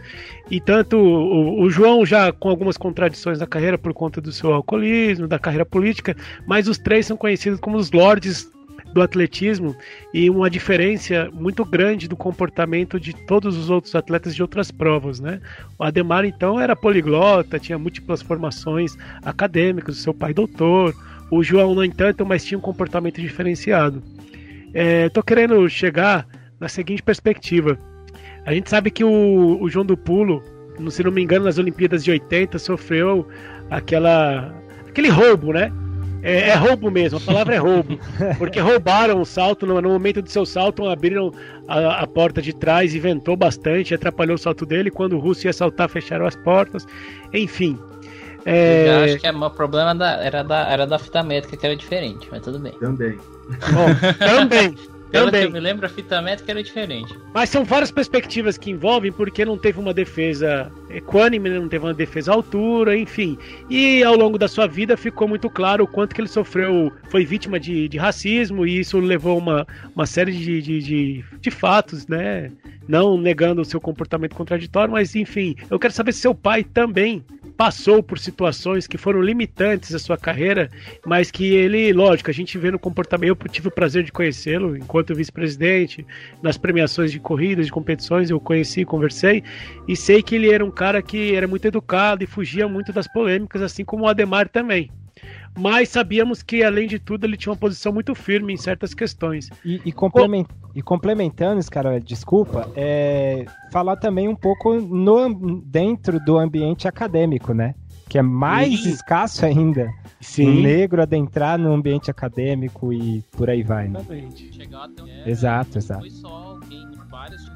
E tanto o, o, João já com algumas contradições na carreira por conta do seu alcoolismo, da carreira política, mas os três são conhecidos como os lords do atletismo e uma diferença muito grande do comportamento de todos os outros atletas de outras provas, né? O Ademar então era poliglota, tinha múltiplas formações acadêmicas, o seu pai doutor, o João, no entanto, mas tinha um comportamento diferenciado. Estou é, querendo chegar na seguinte perspectiva. A gente sabe que o, o João do Pulo, se não me engano, nas Olimpíadas de 80, sofreu aquela, aquele roubo, né? É, é, roubo mesmo, a palavra é roubo. Porque roubaram o salto, no, no momento do seu salto, abriram a, a, porta de trás e ventou bastante, atrapalhou o salto dele. Quando o russo ia saltar, fecharam as portas. Enfim, é... Eu acho que é, o problema da, era, da, era da fita métrica que era diferente, mas tudo bem. Também. Bom, também. Pelo Também. que eu me lembro, a fita métrica era diferente. Mas são várias perspectivas que envolvem, porque não teve uma defesa equânime, não teve uma defesa à altura, enfim. E ao longo da sua vida ficou muito claro o quanto que ele sofreu, foi vítima de, de racismo, e isso levou uma, uma série de, de, de, de fatos, né? Não negando o seu comportamento contraditório, mas enfim, eu quero saber se seu pai também passou por situações que foram limitantes à sua carreira, mas que ele, lógico, a gente vê no comportamento, eu tive o prazer de conhecê-lo enquanto vice-presidente, nas premiações de corridas, de competições, eu conheci, conversei, e sei que ele era um cara que era muito educado e fugia muito das polêmicas, assim como o Ademar também mas sabíamos que, além de tudo, ele tinha uma posição muito firme em certas questões. E, e, complement, e complementando, cara, desculpa, é, falar também um pouco no, dentro do ambiente acadêmico, né? Que é mais Sim. escasso ainda. Sim. Um negro adentrar no ambiente acadêmico e por aí vai. Né? Exatamente. Exato, exato. Foi só alguém, vários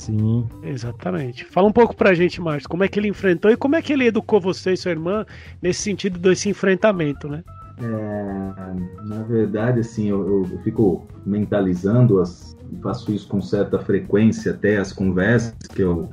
Sim. Exatamente. Fala um pouco pra gente, Márcio, como é que ele enfrentou e como é que ele educou você e sua irmã nesse sentido desse enfrentamento, né? É, na verdade, assim, eu, eu fico mentalizando, as, faço isso com certa frequência até as conversas que eu,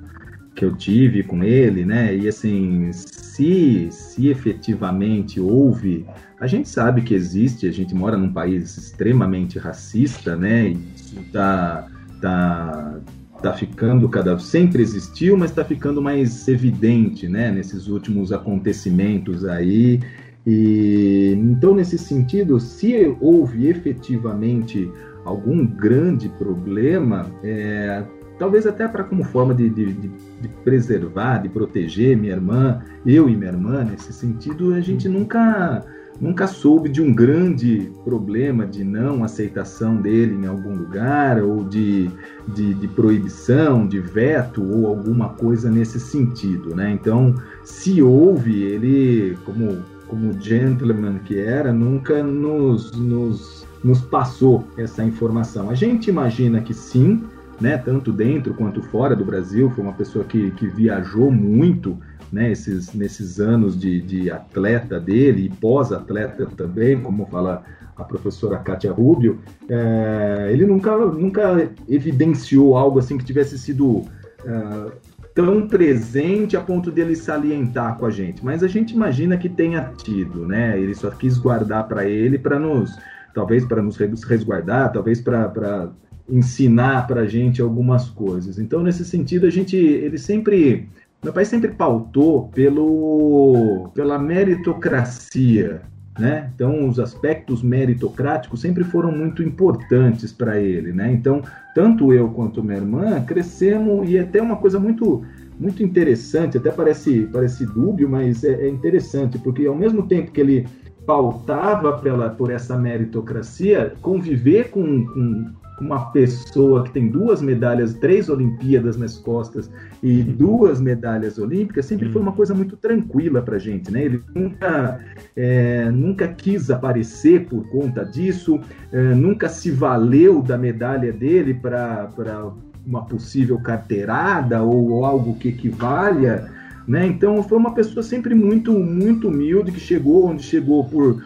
que eu tive com ele, né? E assim, se, se efetivamente houve, a gente sabe que existe, a gente mora num país extremamente racista, né? E isso tá, tá, está ficando cada sempre existiu, mas está ficando mais evidente, né, nesses últimos acontecimentos aí. E então, nesse sentido, se houve efetivamente algum grande problema, é, talvez até para como forma de, de, de, de, preservar, de proteger minha irmã, eu e minha irmã, nesse sentido, a gente nunca nunca soube de um grande problema de não aceitação dele em algum lugar, ou de, de, de, proibição, de veto, ou alguma coisa nesse sentido. Né? Então, se houve, ele, como, como gentleman que era, nunca nos, nos, nos passou essa informação. A gente imagina que sim, né, tanto dentro quanto fora do Brasil, foi uma pessoa que, que viajou muito né, esses, nesses anos de, de atleta dele e pós-atleta também, como fala a professora Kátia Rubio, é, ele nunca, nunca evidenciou algo assim que tivesse sido é, tão presente a ponto dele salientar com a gente. Mas a gente imagina que tenha tido, né? Ele só quis guardar para ele, para nos, talvez para nos resguardar, talvez para ensinar para a gente algumas coisas. Então, nesse sentido, a gente, ele sempre meu pai sempre pautou pelo, pela meritocracia, né? Então, os aspectos meritocráticos sempre foram muito importantes para ele, né? Então, tanto eu quanto minha irmã crescemos e é até uma coisa muito muito interessante, até parece parece dúbio, mas é, é interessante porque ao mesmo tempo que ele pautava pela, por essa meritocracia, conviver com, com uma pessoa que tem duas medalhas, três Olimpíadas nas costas e duas medalhas olímpicas, sempre foi uma coisa muito tranquila para gente, né? Ele nunca, é, nunca quis aparecer por conta disso, é, nunca se valeu da medalha dele para uma possível carteirada ou, ou algo que equivalha, né? Então foi uma pessoa sempre muito, muito humilde que chegou onde chegou por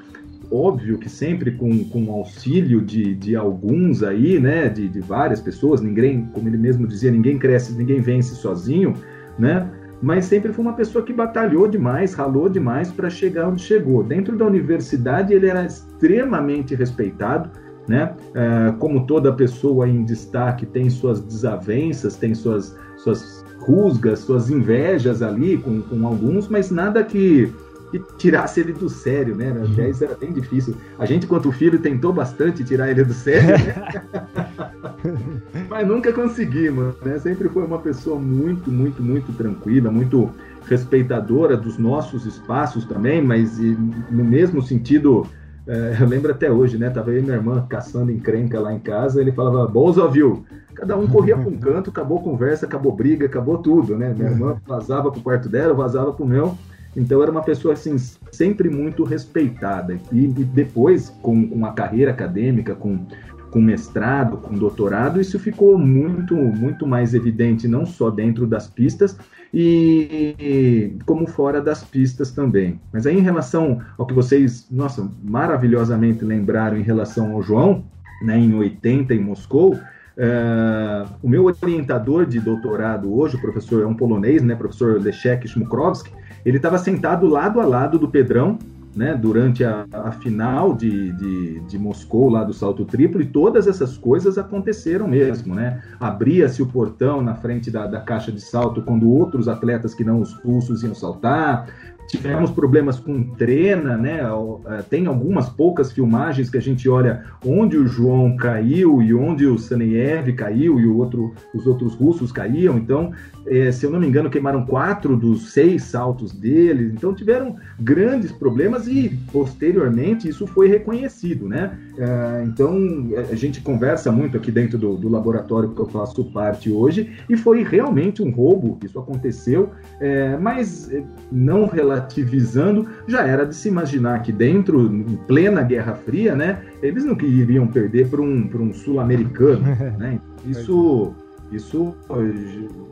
óbvio que sempre com, com auxílio de, de alguns aí, né, de, de várias pessoas, ninguém, como ele mesmo dizia, ninguém cresce, ninguém vence sozinho, né, mas sempre foi uma pessoa que batalhou demais, ralou demais para chegar onde chegou. Dentro da universidade ele era extremamente respeitado, né, é, como toda pessoa em destaque tem suas desavenças, tem suas, suas rusgas, suas invejas ali com, com alguns, mas nada que que tirasse ele do sério, né? Até isso era bem difícil. A gente, quanto filho, tentou bastante tirar ele do sério, né? mas nunca conseguimos, né? Sempre foi uma pessoa muito, muito, muito tranquila, muito respeitadora dos nossos espaços também, mas no mesmo sentido, é, eu lembro até hoje, né? Tava eu e minha irmã caçando encrenca lá em casa, ele falava, Bolsa viu? Cada um corria para um canto, acabou conversa, acabou briga, acabou tudo, né? Minha irmã vazava pro quarto dela, vazava pro meu. Então era uma pessoa assim sempre muito respeitada e, e depois com, com a carreira acadêmica, com com mestrado, com doutorado, isso ficou muito muito mais evidente não só dentro das pistas e, como fora das pistas também. Mas aí em relação ao que vocês, nossa, maravilhosamente lembraram em relação ao João, né, em 80 em Moscou, Uh, o meu orientador de doutorado hoje, o professor é um polonês, né, professor Leszek Szmukrowski, ele estava sentado lado a lado do Pedrão, né, durante a, a final de, de, de, Moscou, lá do salto triplo, e todas essas coisas aconteceram mesmo. Né? Abria-se o portão na frente da, da caixa de salto quando outros atletas que não os russos iam saltar, tivemos problemas com trena, né? É, tem algumas poucas filmagens que a gente olha onde o João caiu e onde o Saneyev caiu e outro, os outros russos caíam. Então, é, se eu não me engano, queimaram quatro dos seis saltos deles. Então, tiveram grandes problemas e posteriormente isso foi reconhecido, né? É, então, a gente conversa muito aqui dentro do, do, laboratório que eu faço parte hoje e foi realmente um roubo. Isso aconteceu, é, mas é, não relativizando, já era de se imaginar que dentro, em plena Guerra Fria, né, eles não iriam perder para um, um sul-americano, né? Isso, isso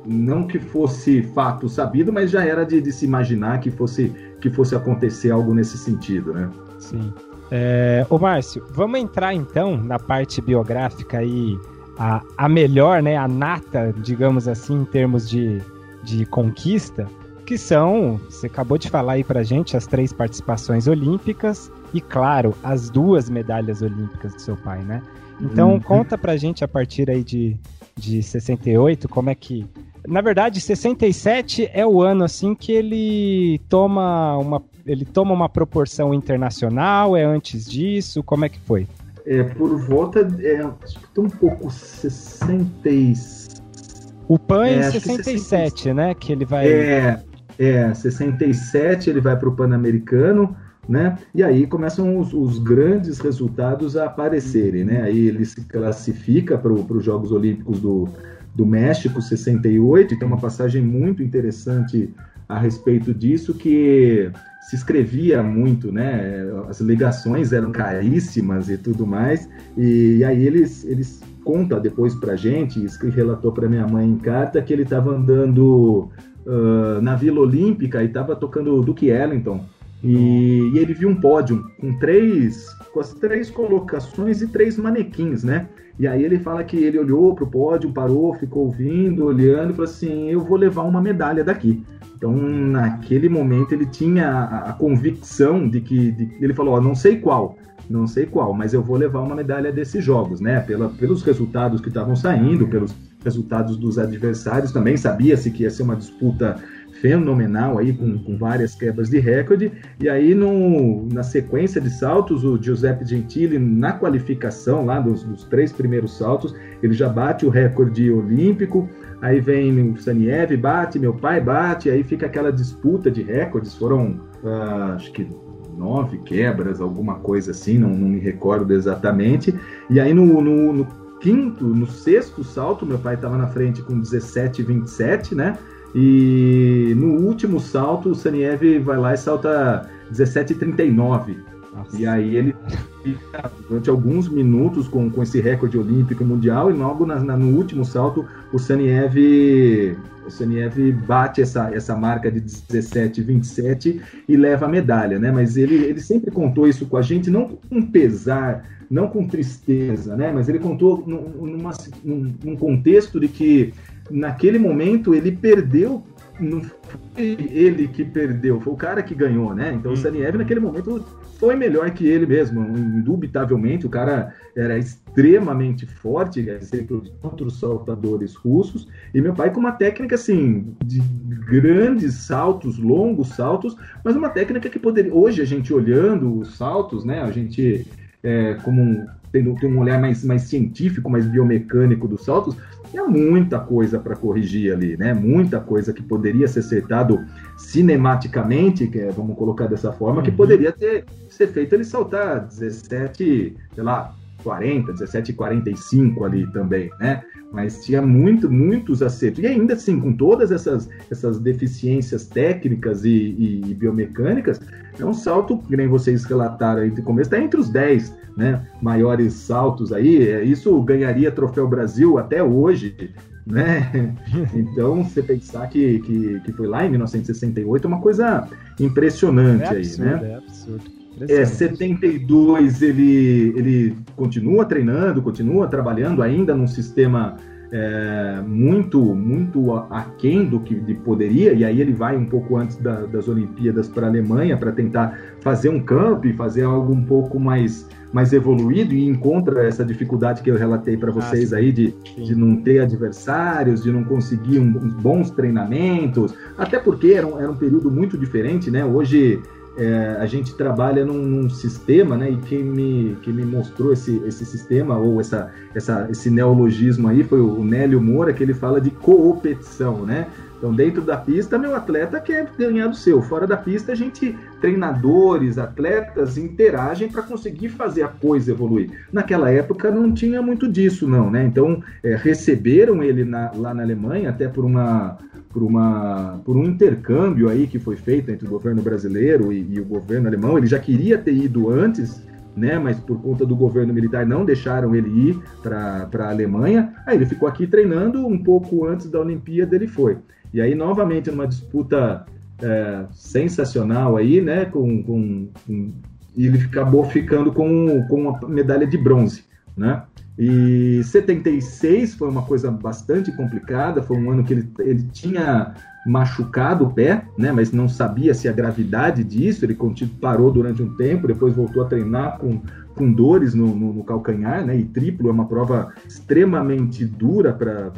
não que fosse fato sabido, mas já era de, de, se imaginar que fosse, que fosse acontecer algo nesse sentido, né? Sim. É, ô Márcio, vamos entrar então na parte biográfica aí, a, a melhor, né, a nata, digamos assim, em termos de, de conquista que são, você acabou de falar aí pra gente, as três participações olímpicas e, claro, as duas medalhas olímpicas do seu pai, né? Então, uhum. conta pra gente a partir aí de, de 68, como é que Na verdade, 67 é o ano assim que ele toma uma ele toma uma proporção internacional, é antes disso, como é que foi? É, por volta, é, acho que um pouco 66. O PAN é, em 67, né, que ele vai... É, é 67 ele vai para o Pan-Americano, né? E aí começam os, os, grandes resultados a aparecerem, né? Aí ele se classifica para os Jogos Olímpicos do, do México 68, e tem uma passagem muito interessante a respeito disso que se escrevia muito, né? As ligações eram caríssimas e tudo mais. E, e aí eles, eles conta depois pra gente, isso que relatou para minha mãe em carta, que ele estava andando uh, na Vila Olímpica e estava tocando Duke Ellington. E, e, ele viu um pódio com três, com as três colocações e três manequins, né? E aí ele fala que ele olhou para o pódio, parou, ficou ouvindo, olhando e falou assim: eu vou levar uma medalha daqui. Então, naquele momento, ele tinha a, a convicção de que. De, ele falou: oh, não sei qual, não sei qual, mas eu vou levar uma medalha desses jogos, né? Pela, pelos resultados que estavam saindo, pelos resultados dos adversários também. Sabia-se que ia ser uma disputa fenomenal aí, com, com várias quebras de recorde. E aí, no, na sequência de saltos, o Giuseppe Gentili, na qualificação lá dos, dos três primeiros saltos, ele já bate o recorde olímpico. Aí vem o Saniev, bate, meu pai bate, aí fica aquela disputa de recordes. Foram, uh, acho que nove quebras, alguma coisa assim, não, não me recordo exatamente. E aí no, no, no quinto, no sexto salto, meu pai estava na frente com 17 27, né? E no último salto, o Saniev vai lá e salta 17,39. E aí ele fica durante alguns minutos com, com esse recorde olímpico mundial e logo na, na, no último salto o Saniev, o Saniev bate essa, essa marca de 17,27 e leva a medalha, né? Mas ele, ele sempre contou isso com a gente, não com pesar, não com tristeza, né? Mas ele contou numa, num, num contexto de que naquele momento ele perdeu não foi ele que perdeu, foi o cara que ganhou, né? Então hum. o Saniev naquele momento foi melhor que ele mesmo, indubitavelmente. O cara era extremamente forte, sempre os outros saltadores russos. E meu pai com uma técnica assim de grandes saltos, longos saltos, mas uma técnica que poderia. Hoje a gente olhando os saltos, né? A gente é, como tem, tem um olhar mais, mais científico, mais biomecânico dos saltos, tinha muita coisa para corrigir ali, né? Muita coisa que poderia ser acertado cinematicamente, que é, vamos colocar dessa forma, uhum. que poderia ter ser feito ele saltar 17, sei lá, 40, 17 45 ali também, né? Mas tinha muito, muitos acertos. E ainda assim, com todas essas, essas deficiências técnicas e, e, e biomecânicas, é um salto, que nem vocês relataram aí de começo, está entre os 10 né, maiores saltos aí. É, isso ganharia Troféu Brasil até hoje, né? Então, você pensar que, que, que foi lá em 1968 é uma coisa impressionante é absurdo, aí, né? É absurdo. É, 72 ele, ele continua treinando, continua trabalhando ainda num sistema é, muito muito aquém do que poderia, e aí ele vai um pouco antes da, das Olimpíadas para a Alemanha para tentar fazer um camp e fazer algo um pouco mais mais evoluído e encontra essa dificuldade que eu relatei para ah, vocês ah, aí de, de não ter adversários, de não conseguir um, bons treinamentos, até porque era um, era um período muito diferente, né? Hoje é, a gente trabalha num, num, sistema, né? E quem me, quem me mostrou esse, esse sistema ou essa, essa, esse neologismo aí foi o Nélio Moura, que ele fala de coopetição, né? Então, dentro da pista, meu atleta quer ganhar do seu. Fora da pista, a gente, treinadores, atletas, interagem para conseguir fazer a coisa evoluir. Naquela época não tinha muito disso, não, né? Então, é, receberam ele na, lá na Alemanha, até por uma, por uma por um intercâmbio aí que foi feito entre o governo brasileiro e, e o governo alemão. Ele já queria ter ido antes, né? Mas por conta do governo militar não deixaram ele ir para a Alemanha. Aí ele ficou aqui treinando um pouco antes da Olimpíada ele foi. E aí, novamente, numa disputa é, sensacional aí, né? Com, com, com, ele acabou ficando com, com a medalha de bronze, né? E 76 foi uma coisa bastante complicada, foi um ano que ele, ele tinha machucado o pé, né, mas não sabia se a gravidade disso, ele parou durante um tempo, depois voltou a treinar com, com dores no, no, no, calcanhar, né? E triplo é uma prova extremamente dura para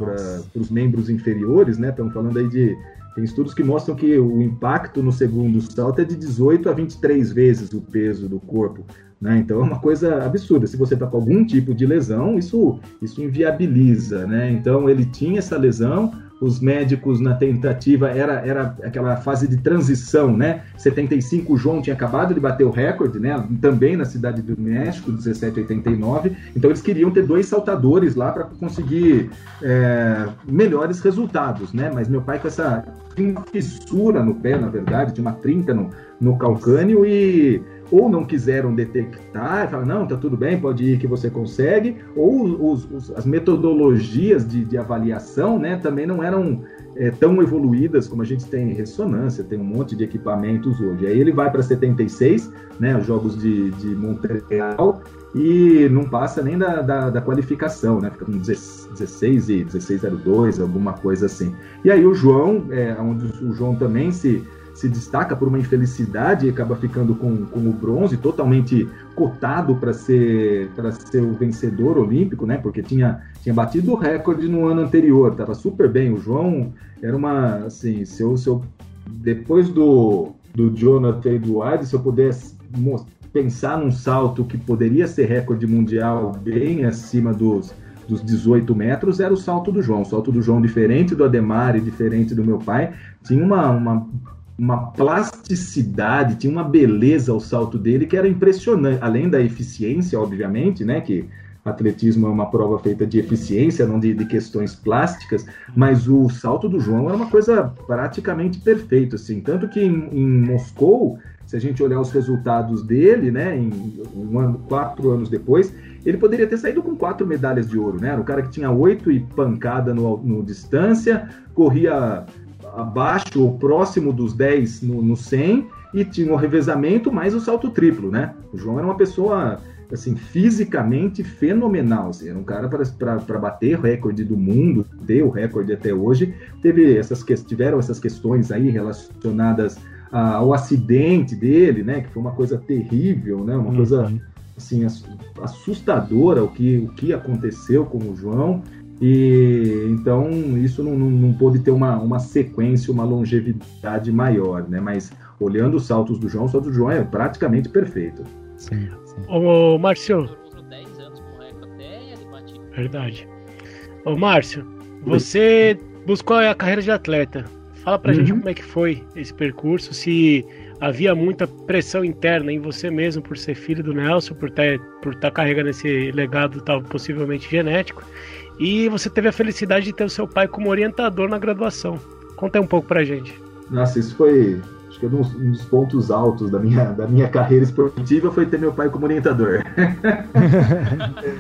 os membros inferiores, né? Estamos falando aí de. Tem estudos que mostram que o impacto no segundo salto é de 18 a 23 vezes o peso do corpo. Né? Então é uma coisa absurda. Se você está com algum tipo de lesão, isso, isso inviabiliza. Né? Então ele tinha essa lesão, os médicos na tentativa era, era aquela fase de transição, né? 75 o João tinha acabado de bater o recorde, né? Também na cidade do México, 1789. Então eles queriam ter dois saltadores lá para conseguir é, melhores resultados, né? Mas meu pai com essa fissura no pé, na verdade, tinha uma trinca no, no calcânio e ou não quiseram detectar, falaram, não, tá tudo bem, pode ir que você consegue, ou os, os, as metodologias de, de, avaliação né, também não eram é, tão evoluídas como a gente tem ressonância, tem um monte de equipamentos hoje. Aí ele vai para 76, né, os Jogos de, de Montreal, e não passa nem da, da, da, qualificação, né? Fica com 16 e 1602, alguma coisa assim. E aí o João, é, onde o João também se se destaca por uma infelicidade e acaba ficando com, com o bronze, totalmente cotado para ser, ser o vencedor olímpico, né? Porque tinha, tinha batido o recorde no ano anterior, estava super bem. O João era uma, assim, se eu, se eu depois do, do Jonathan Edwards, se eu pudesse pensar num salto que poderia ser recorde mundial bem acima dos, dos 18 metros, era o salto do João. O salto do João, diferente do Ademar e diferente do meu pai, tinha uma, uma uma plasticidade, tinha uma beleza ao salto dele que era impressionante, além da eficiência, obviamente, né, que atletismo é uma prova feita de eficiência, não de, de, questões plásticas, mas o salto do João era uma coisa praticamente perfeita, assim, tanto que em, em Moscou, se a gente olhar os resultados dele, né, em um ano, quatro anos depois, ele poderia ter saído com quatro medalhas de ouro, né? Era um cara que tinha oito e pancada no, no distância, corria abaixo ou próximo dos 10 no, no 100 e tinha o revezamento mais o salto triplo, né? O João era uma pessoa assim fisicamente fenomenal, assim, era um cara para bater o recorde do mundo, ter o recorde até hoje. Teve essas tiveram essas questões aí relacionadas ao acidente dele, né? Que foi uma coisa terrível, né? Uma uhum. coisa assim assustadora o que o que aconteceu com o João. E então isso não, não, não pôde ter uma, uma sequência, uma longevidade maior, né? Mas olhando os saltos do João, o salto do João é praticamente perfeito. Sim, sim. Ô, Márcio. Verdade. Ô, Márcio, você buscou a carreira de atleta. Fala pra uhum. gente como é que foi esse percurso, se havia muita pressão interna em você mesmo por ser filho do Nelson, por estar por tá carregando esse legado tal, possivelmente genético, e você teve a felicidade de ter o seu pai como orientador na graduação. Conta aí um pouco pra gente. Nossa, isso foi acho que é um dos pontos altos da minha, da minha carreira esportiva foi ter meu pai como orientador.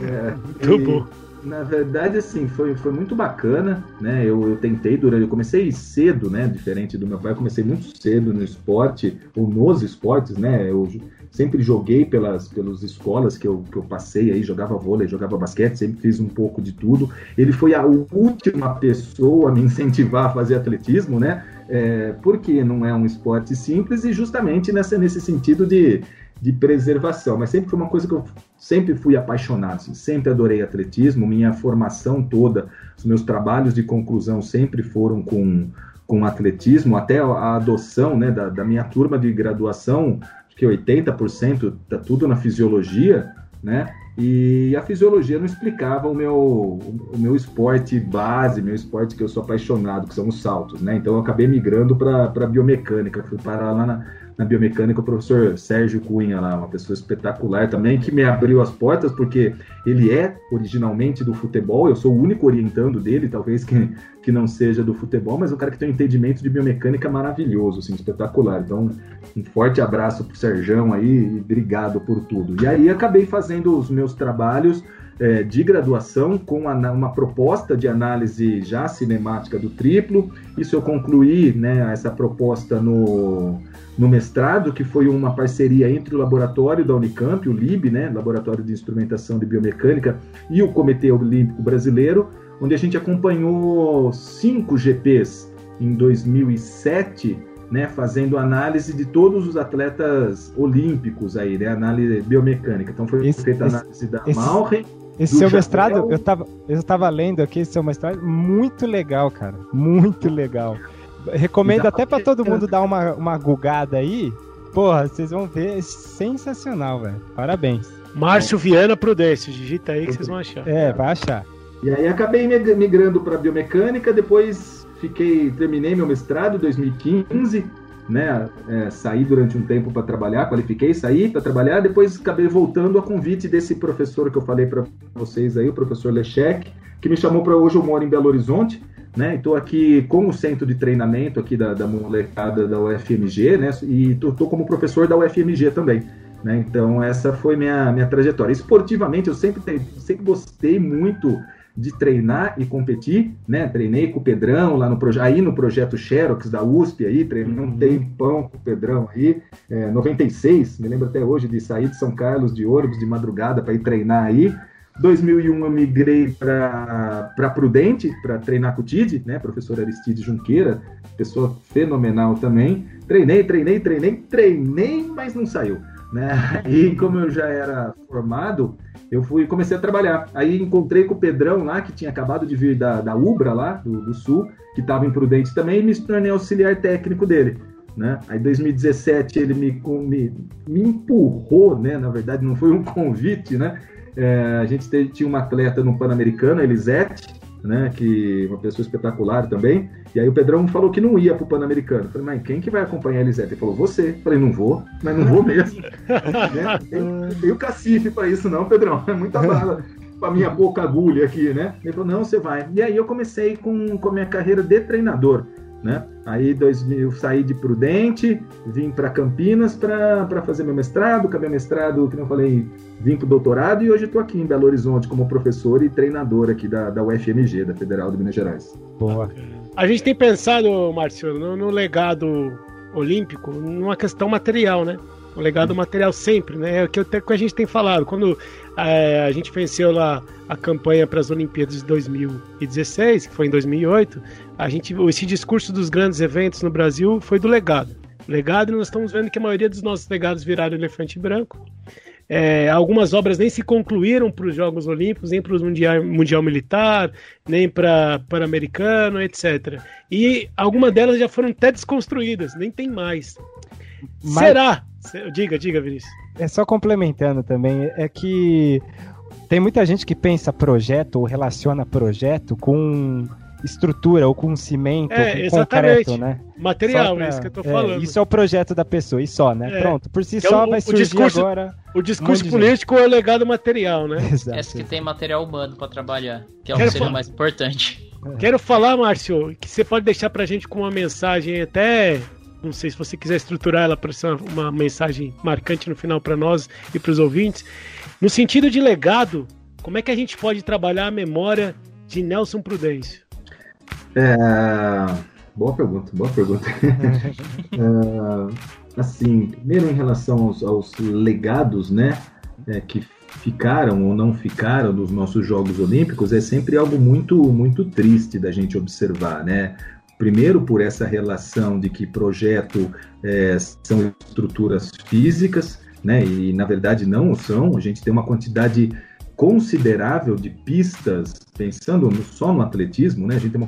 é, muito e, bom. Na verdade, assim, foi, foi muito bacana, né? Eu, eu tentei durante. Eu comecei cedo, né? Diferente do meu pai, eu comecei muito cedo no esporte, ou nos esportes, né? Eu sempre joguei pelas, pelas escolas que eu, que eu passei aí, jogava vôlei, jogava basquete, sempre fiz um pouco de tudo. Ele foi a última pessoa a me incentivar a fazer atletismo, né? É, porque não é um esporte simples e justamente nessa, nesse sentido de, de preservação. Mas sempre foi uma coisa que eu sempre fui apaixonado, assim, sempre adorei atletismo, minha formação toda, os meus trabalhos de conclusão sempre foram com, com atletismo, até a adoção né, da, da minha turma de graduação que 80% tá tudo na fisiologia, né? E a fisiologia não explicava o meu, o meu esporte base, meu esporte que eu sou apaixonado, que são os saltos, né? Então eu acabei migrando para biomecânica, fui parar lá na, na biomecânica o professor Sérgio Cunha lá, uma pessoa espetacular também, que me abriu as portas, porque ele é originalmente do futebol, eu sou o único orientando dele, talvez que, que não seja do futebol, mas um cara que tem um entendimento de biomecânica maravilhoso, assim, espetacular. Então, um forte abraço pro Sérgio aí e obrigado por tudo. E aí acabei fazendo os meus trabalhos é, de graduação com uma proposta de análise já cinemática do triplo. Isso eu concluí né, essa proposta no, no mestrado, que foi uma parceria entre o laboratório da Unicamp, o LIB, né, Laboratório de Instrumentação de Biomecânica, e o Comitê Olímpico Brasileiro, onde a gente acompanhou cinco GPs em 2007 né, fazendo análise de todos os atletas olímpicos aí, né, análise biomecânica. Então foi feita a análise da esse. Esse seu mestrado, eu tava, eu tava lendo aqui, esse seu mestrado, muito legal, cara, muito legal. Recomendo até para todo mundo dar uma, uma gugada aí. Porra, vocês vão ver, é sensacional, velho. Parabéns. Márcio Viana Prudêncio, digita aí que vocês vão achar. É, vai achar. E aí acabei migrando para biomecânica, depois fiquei, terminei meu mestrado em 2015, né? É, saí durante um tempo para trabalhar, qualifiquei, saí para trabalhar, depois acabei voltando a convite desse professor que eu falei para vocês aí, o professor Lechek, que me chamou para hoje eu moro em Belo Horizonte, né? Estou aqui como centro de treinamento aqui da, da molecada da UFMG, né? E estou como professor da UFMG também. Né? Então essa foi minha, minha trajetória. Esportivamente eu sempre, sempre gostei muito de treinar e competir, né? Treinei com o Pedrão lá no projeto, aí no projeto Xerox da USP aí, treinei um uhum. tempão com o Pedrão aí, é, 96, me lembro até hoje de sair de São Carlos de ônibus de madrugada para ir treinar aí. 2001 eu migrei para Prudente para treinar com o Tid, né? Professor Aristide Junqueira, pessoa fenomenal também. Treinei, treinei, treinei, treinei, mas não saiu. Né? E como eu já era formado, eu fui comecei a trabalhar. Aí encontrei com o Pedrão lá, que tinha acabado de vir da, da Ubra lá, do, do Sul, que estava em Prudente também, e me tornei auxiliar técnico dele. Né? Aí em 2017 ele me, me, me empurrou, né? Na verdade, não foi um convite, né? É, a gente tinha uma atleta no Pan-Americano, Elisete, né? Que uma pessoa espetacular também. E aí o Pedrão falou que não ia pro Pan-Americano. Falei, mas quem que vai acompanhar a Elisete? Ele falou, você. Falei, não vou, mas não vou mesmo. né? tem, tem, o cacife para isso, não, Pedrão. É muita bala pra minha boca agulha aqui, né? Ele falou, não, você vai. E aí eu comecei com, com a minha carreira de treinador né? Aí 2000 saí de Prudente, vim para Campinas para fazer meu mestrado, acabei mestrado, que não falei, vim para o doutorado e hoje estou aqui em Belo Horizonte como professor e treinador aqui da, da UFMG, da Federal de Minas Gerais. Boa. A gente tem pensado, Márcio, no, no legado olímpico, numa questão material, né? O legado material sempre, né? É o que, eu, que a gente tem falado. Quando é, a gente venceu lá a campanha para as Olimpíadas de 2016, que foi em 2008, a gente, esse discurso dos grandes eventos no Brasil foi do legado. Legado, e nós estamos vendo que a maioria dos nossos legados viraram elefante branco. É, algumas obras nem se concluíram para os Jogos Olímpicos, nem para o mundial, mundial Militar, nem para Pan-Americano, etc. E algumas delas já foram até desconstruídas, nem tem mais. Mas... Será? Diga, diga, Vinícius. É só complementando também, é que tem muita gente que pensa projeto ou relaciona projeto com estrutura ou com cimento, é, com concreto, né? Material, pra, é isso que eu tô falando. É, isso é o projeto da pessoa, e só, né? É. Pronto, por si que é só o, vai surgir discurso, agora. O discurso um político é o legado material, né? Exato. Esse que tem material humano para trabalhar, que é o que seria mais importante. Quero falar, Márcio, que você pode deixar pra gente com uma mensagem até não sei se você quiser estruturar ela para ser uma mensagem marcante no final para nós e para os ouvintes. No sentido de legado, como é que a gente pode trabalhar a memória de Nelson Prudêncio? É... Boa pergunta, boa pergunta. é... Assim, primeiro em relação aos, aos legados, né, é, que ficaram ou não ficaram dos nossos Jogos Olímpicos, é sempre algo muito, muito triste da gente observar, né? Primeiro, por essa relação de que projeto é, são estruturas físicas, né? E na verdade não são. A gente tem uma quantidade considerável de pistas, pensando no, só no atletismo, né? A gente tem uma,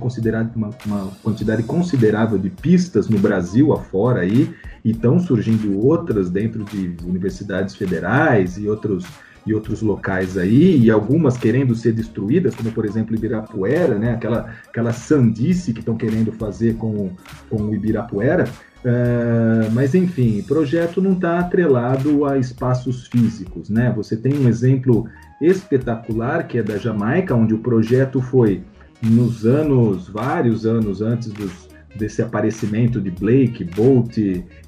uma, uma quantidade considerável de pistas no Brasil afora aí, e estão surgindo outras dentro de universidades federais e outros e outros locais aí, e algumas querendo ser destruídas, como por exemplo Ibirapuera, né? aquela, aquela sandice que estão querendo fazer com, com o Ibirapuera. Uh, mas enfim, projeto não está atrelado a espaços físicos, né? Você tem um exemplo espetacular que é da Jamaica, onde o projeto foi nos anos, vários anos antes dos, desse aparecimento de Blake, Bolt,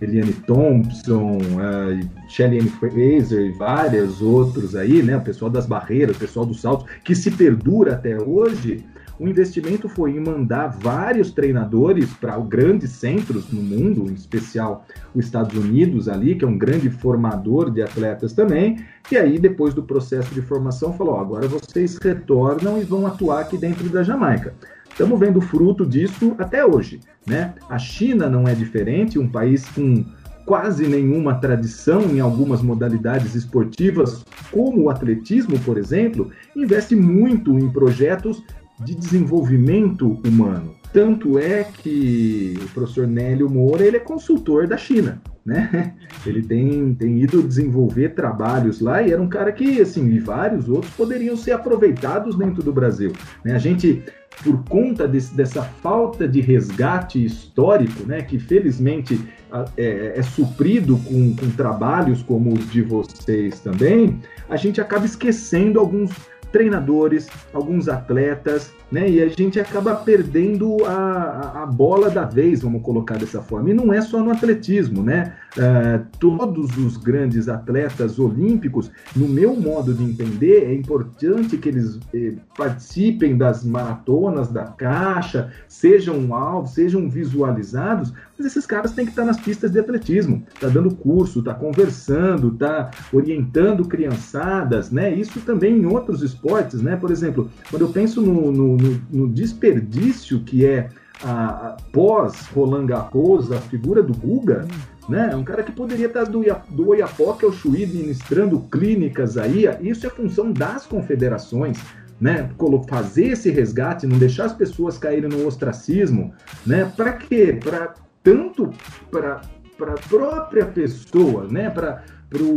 Eliane Thompson, uh, Shelly Fraser e vários outros aí, né? O pessoal das barreiras, o pessoal dos saltos, que se perdura até hoje. O investimento foi em mandar vários treinadores para grandes centros no mundo, em especial os Estados Unidos ali, que é um grande formador de atletas também. E aí, depois do processo de formação, falou: agora vocês retornam e vão atuar aqui dentro da Jamaica. Estamos vendo fruto disso até hoje. Né? A China não é diferente, um país com quase nenhuma tradição em algumas modalidades esportivas, como o atletismo, por exemplo, investe muito em projetos de desenvolvimento humano. Tanto é que o professor Nélio Moura ele é consultor da China, né? Ele tem, tem ido desenvolver trabalhos lá e era um cara que, assim, e vários outros poderiam ser aproveitados dentro do Brasil. Né? A gente por conta desse, dessa falta de resgate histórico, né, que felizmente é, é suprido com, com trabalhos como os de vocês também, a gente acaba esquecendo alguns treinadores, alguns atletas, né? E a gente acaba perdendo a, a bola da vez, vamos colocar dessa forma. E não é só no atletismo, né? Uh, todos os grandes atletas olímpicos, no meu modo de entender, é importante que eles eh, participem das maratonas da caixa, sejam alvos, sejam visualizados, mas esses caras têm que estar nas pistas de atletismo, tá dando curso, tá conversando, tá orientando criançadas, né? Isso também em outros esportes, né? Por exemplo, quando eu penso no, no, no desperdício que é a, a pós Roland Garros, a figura do Guga, né? É um cara que poderia estar do, do Oiapoque ao Chuí ministrando clínicas aí. Isso é função das confederações, né? Fazer esse resgate, não deixar as pessoas caírem no ostracismo, né? Para quê? Para tanto para a própria pessoa, né? Para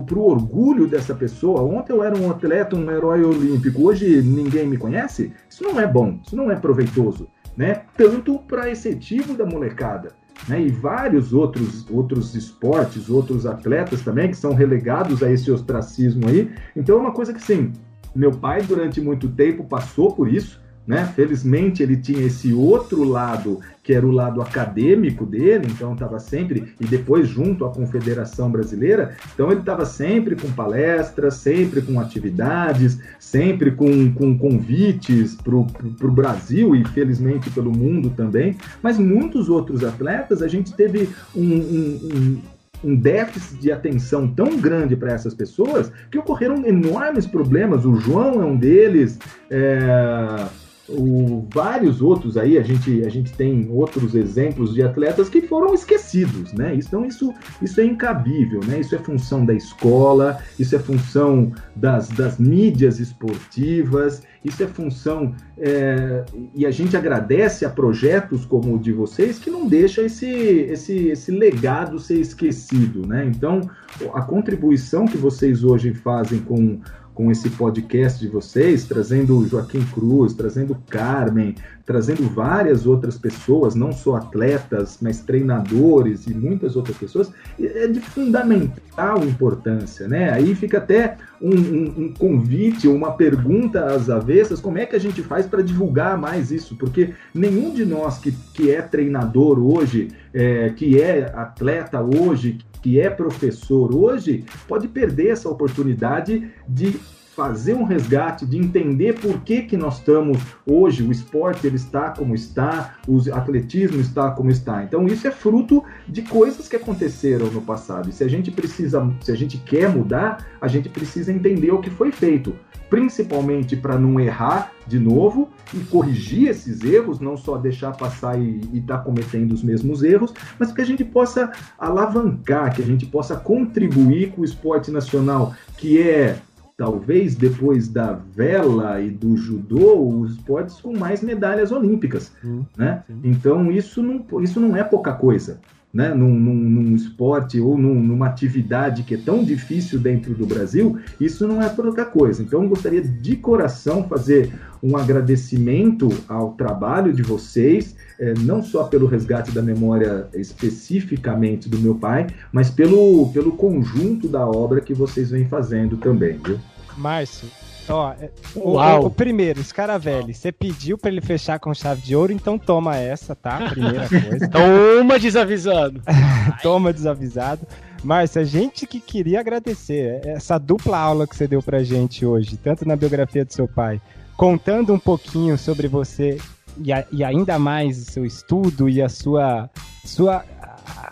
pro, o orgulho dessa pessoa. Ontem eu era um atleta, um herói olímpico, hoje ninguém me conhece. Isso não é bom, isso não é proveitoso, né? Tanto para incentivo da molecada. Né, e vários outros, outros esportes, outros atletas também que são relegados a esse ostracismo aí. Então é uma coisa que, sim, meu pai durante muito tempo passou por isso, né? Felizmente ele tinha esse outro lado, que era o lado acadêmico dele, então estava sempre, e depois junto à Confederação Brasileira, então ele estava sempre com palestras, sempre com atividades, sempre com, com convites para o Brasil e felizmente pelo mundo também, mas muitos outros atletas a gente teve um, um, um um déficit de atenção tão grande para essas pessoas que ocorreram enormes problemas. O João é um deles. É o, vários outros aí, a gente, a gente tem outros exemplos de atletas que foram esquecidos, né? Então isso, isso é incabível, né? Isso é função da escola, isso é função das, das mídias esportivas, isso é função é, e a gente agradece a projetos como o de vocês que não deixa esse, esse, esse legado ser esquecido, né? Então a contribuição que vocês hoje fazem com com esse podcast de vocês, trazendo Joaquim Cruz, trazendo Carmen, trazendo várias outras pessoas, não só atletas, mas treinadores e muitas outras pessoas, é de fundamental importância, né? Aí fica até um, um, um convite, uma pergunta às avessas, como é que a gente faz para divulgar mais isso? Porque nenhum de nós que, que é treinador hoje, é, que é atleta hoje, que é professor hoje, pode perder essa oportunidade de fazer um resgate, de entender por que, que nós estamos hoje, o esporte ele está como está, o atletismo está como está. Então isso é fruto de coisas que aconteceram no passado. E se a gente precisa, se a gente quer mudar, a gente precisa entender o que foi feito, principalmente para não errar de novo e corrigir esses erros, não só deixar passar e estar tá cometendo os mesmos erros, mas que a gente possa alavancar, que a gente possa contribuir com o esporte nacional, que é talvez depois da vela e do judô, os esportes com mais medalhas olímpicas, hum, né? Então isso não, isso não é pouca coisa, né? Num, num, num esporte ou num, numa atividade que é tão difícil dentro do Brasil, isso não é pouca coisa. Então eu gostaria de coração fazer um agradecimento ao trabalho de vocês, é, não só pelo resgate da memória especificamente do meu pai, mas pelo, pelo conjunto da obra que vocês vêm fazendo também, viu? Márcio, ó, é, o, o, o, primeiro, Scaravelli, você pediu para ele fechar com chave de ouro, então toma essa, tá? Primeira coisa. toma desavisado. toma desavisado. Márcio, a gente que queria agradecer essa dupla aula que você deu pra gente hoje, tanto na biografia do seu pai, contando um pouquinho sobre você e, a, e ainda mais o seu estudo e a sua, sua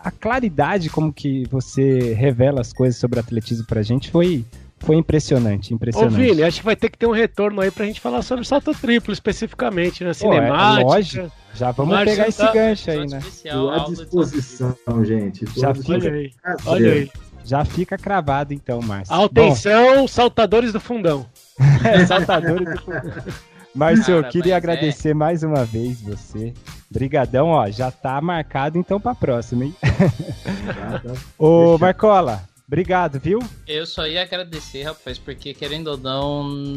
a claridade como que você revela as coisas sobre atletismo pra gente foi foi impressionante, impressionante. Ô, Vini, acho que vai ter que ter um retorno aí pra gente falar sobre o salto triplo especificamente, né? Cinemática. Pô, é, lógico. Já vamos pegar esse tá... gancho aí, né? Tô à disposição, gente. Tô Já fica... Olha aí. Olha aí. Já fica cravado então, Márcio. Atenção, Bom... saltadores do fundão. saltadores do fundão. Márcio, eu queria é. agradecer é. mais uma vez você. Brigadão, ó, já tá marcado então pra próxima, hein? Tá, tá. Ô, Marcola, obrigado, viu? Eu só ia agradecer, rapaz, porque querendo ou não,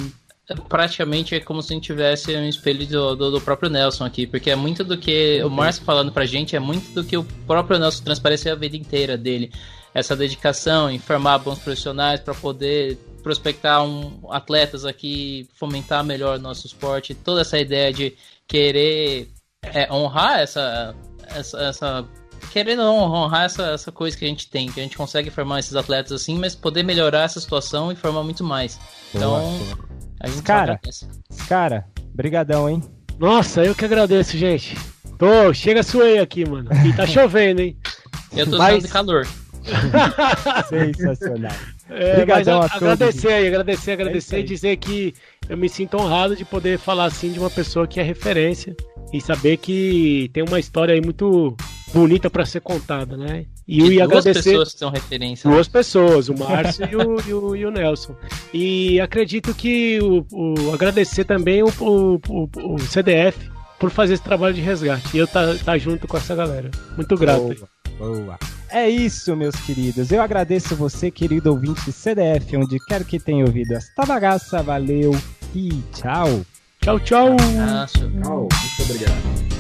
praticamente é como se a gente tivesse um espelho do, do, do, próprio Nelson aqui, porque é muito do que o Márcio falando pra gente, é muito do que o próprio Nelson transpareceu a vida inteira dele. Essa dedicação em formar bons profissionais para poder prospectar um, atletas aqui, fomentar melhor o nosso esporte, toda essa ideia de querer é, honrar essa, essa, essa querendo honrar essa, essa coisa que a gente tem, que a gente consegue formar esses atletas assim, mas poder melhorar essa situação e formar muito mais. Então, boa, a gente cara, cara, brigadão, hein? Nossa, eu que agradeço, gente. Tô, chega suei aqui, mano. E tá chovendo, hein? Eu tô mas... de calor. Sensacional. É, Obrigadão a, a agradecer todos. aí, agradecer, agradecer é e dizer que eu me sinto honrado de poder falar assim de uma pessoa que é referência e saber que tem uma história aí muito bonita para ser contada, né? E, e, e duas agradecer pessoas que são referência. Né? Duas né? pessoas, o Márcio e, o, e, o, e, o, Nelson. E acredito que o, o agradecer também o, o, o, CDF por fazer esse trabalho de resgate. E eu tá, tá junto com essa galera. Muito grato. Boa, boa. É isso, meus queridos. Eu agradeço você, querido ouvinte CDF, onde quer que tenha ouvido esta bagaça. Valeu e tchau. Tchau, tchau. Tchau, muito obrigado.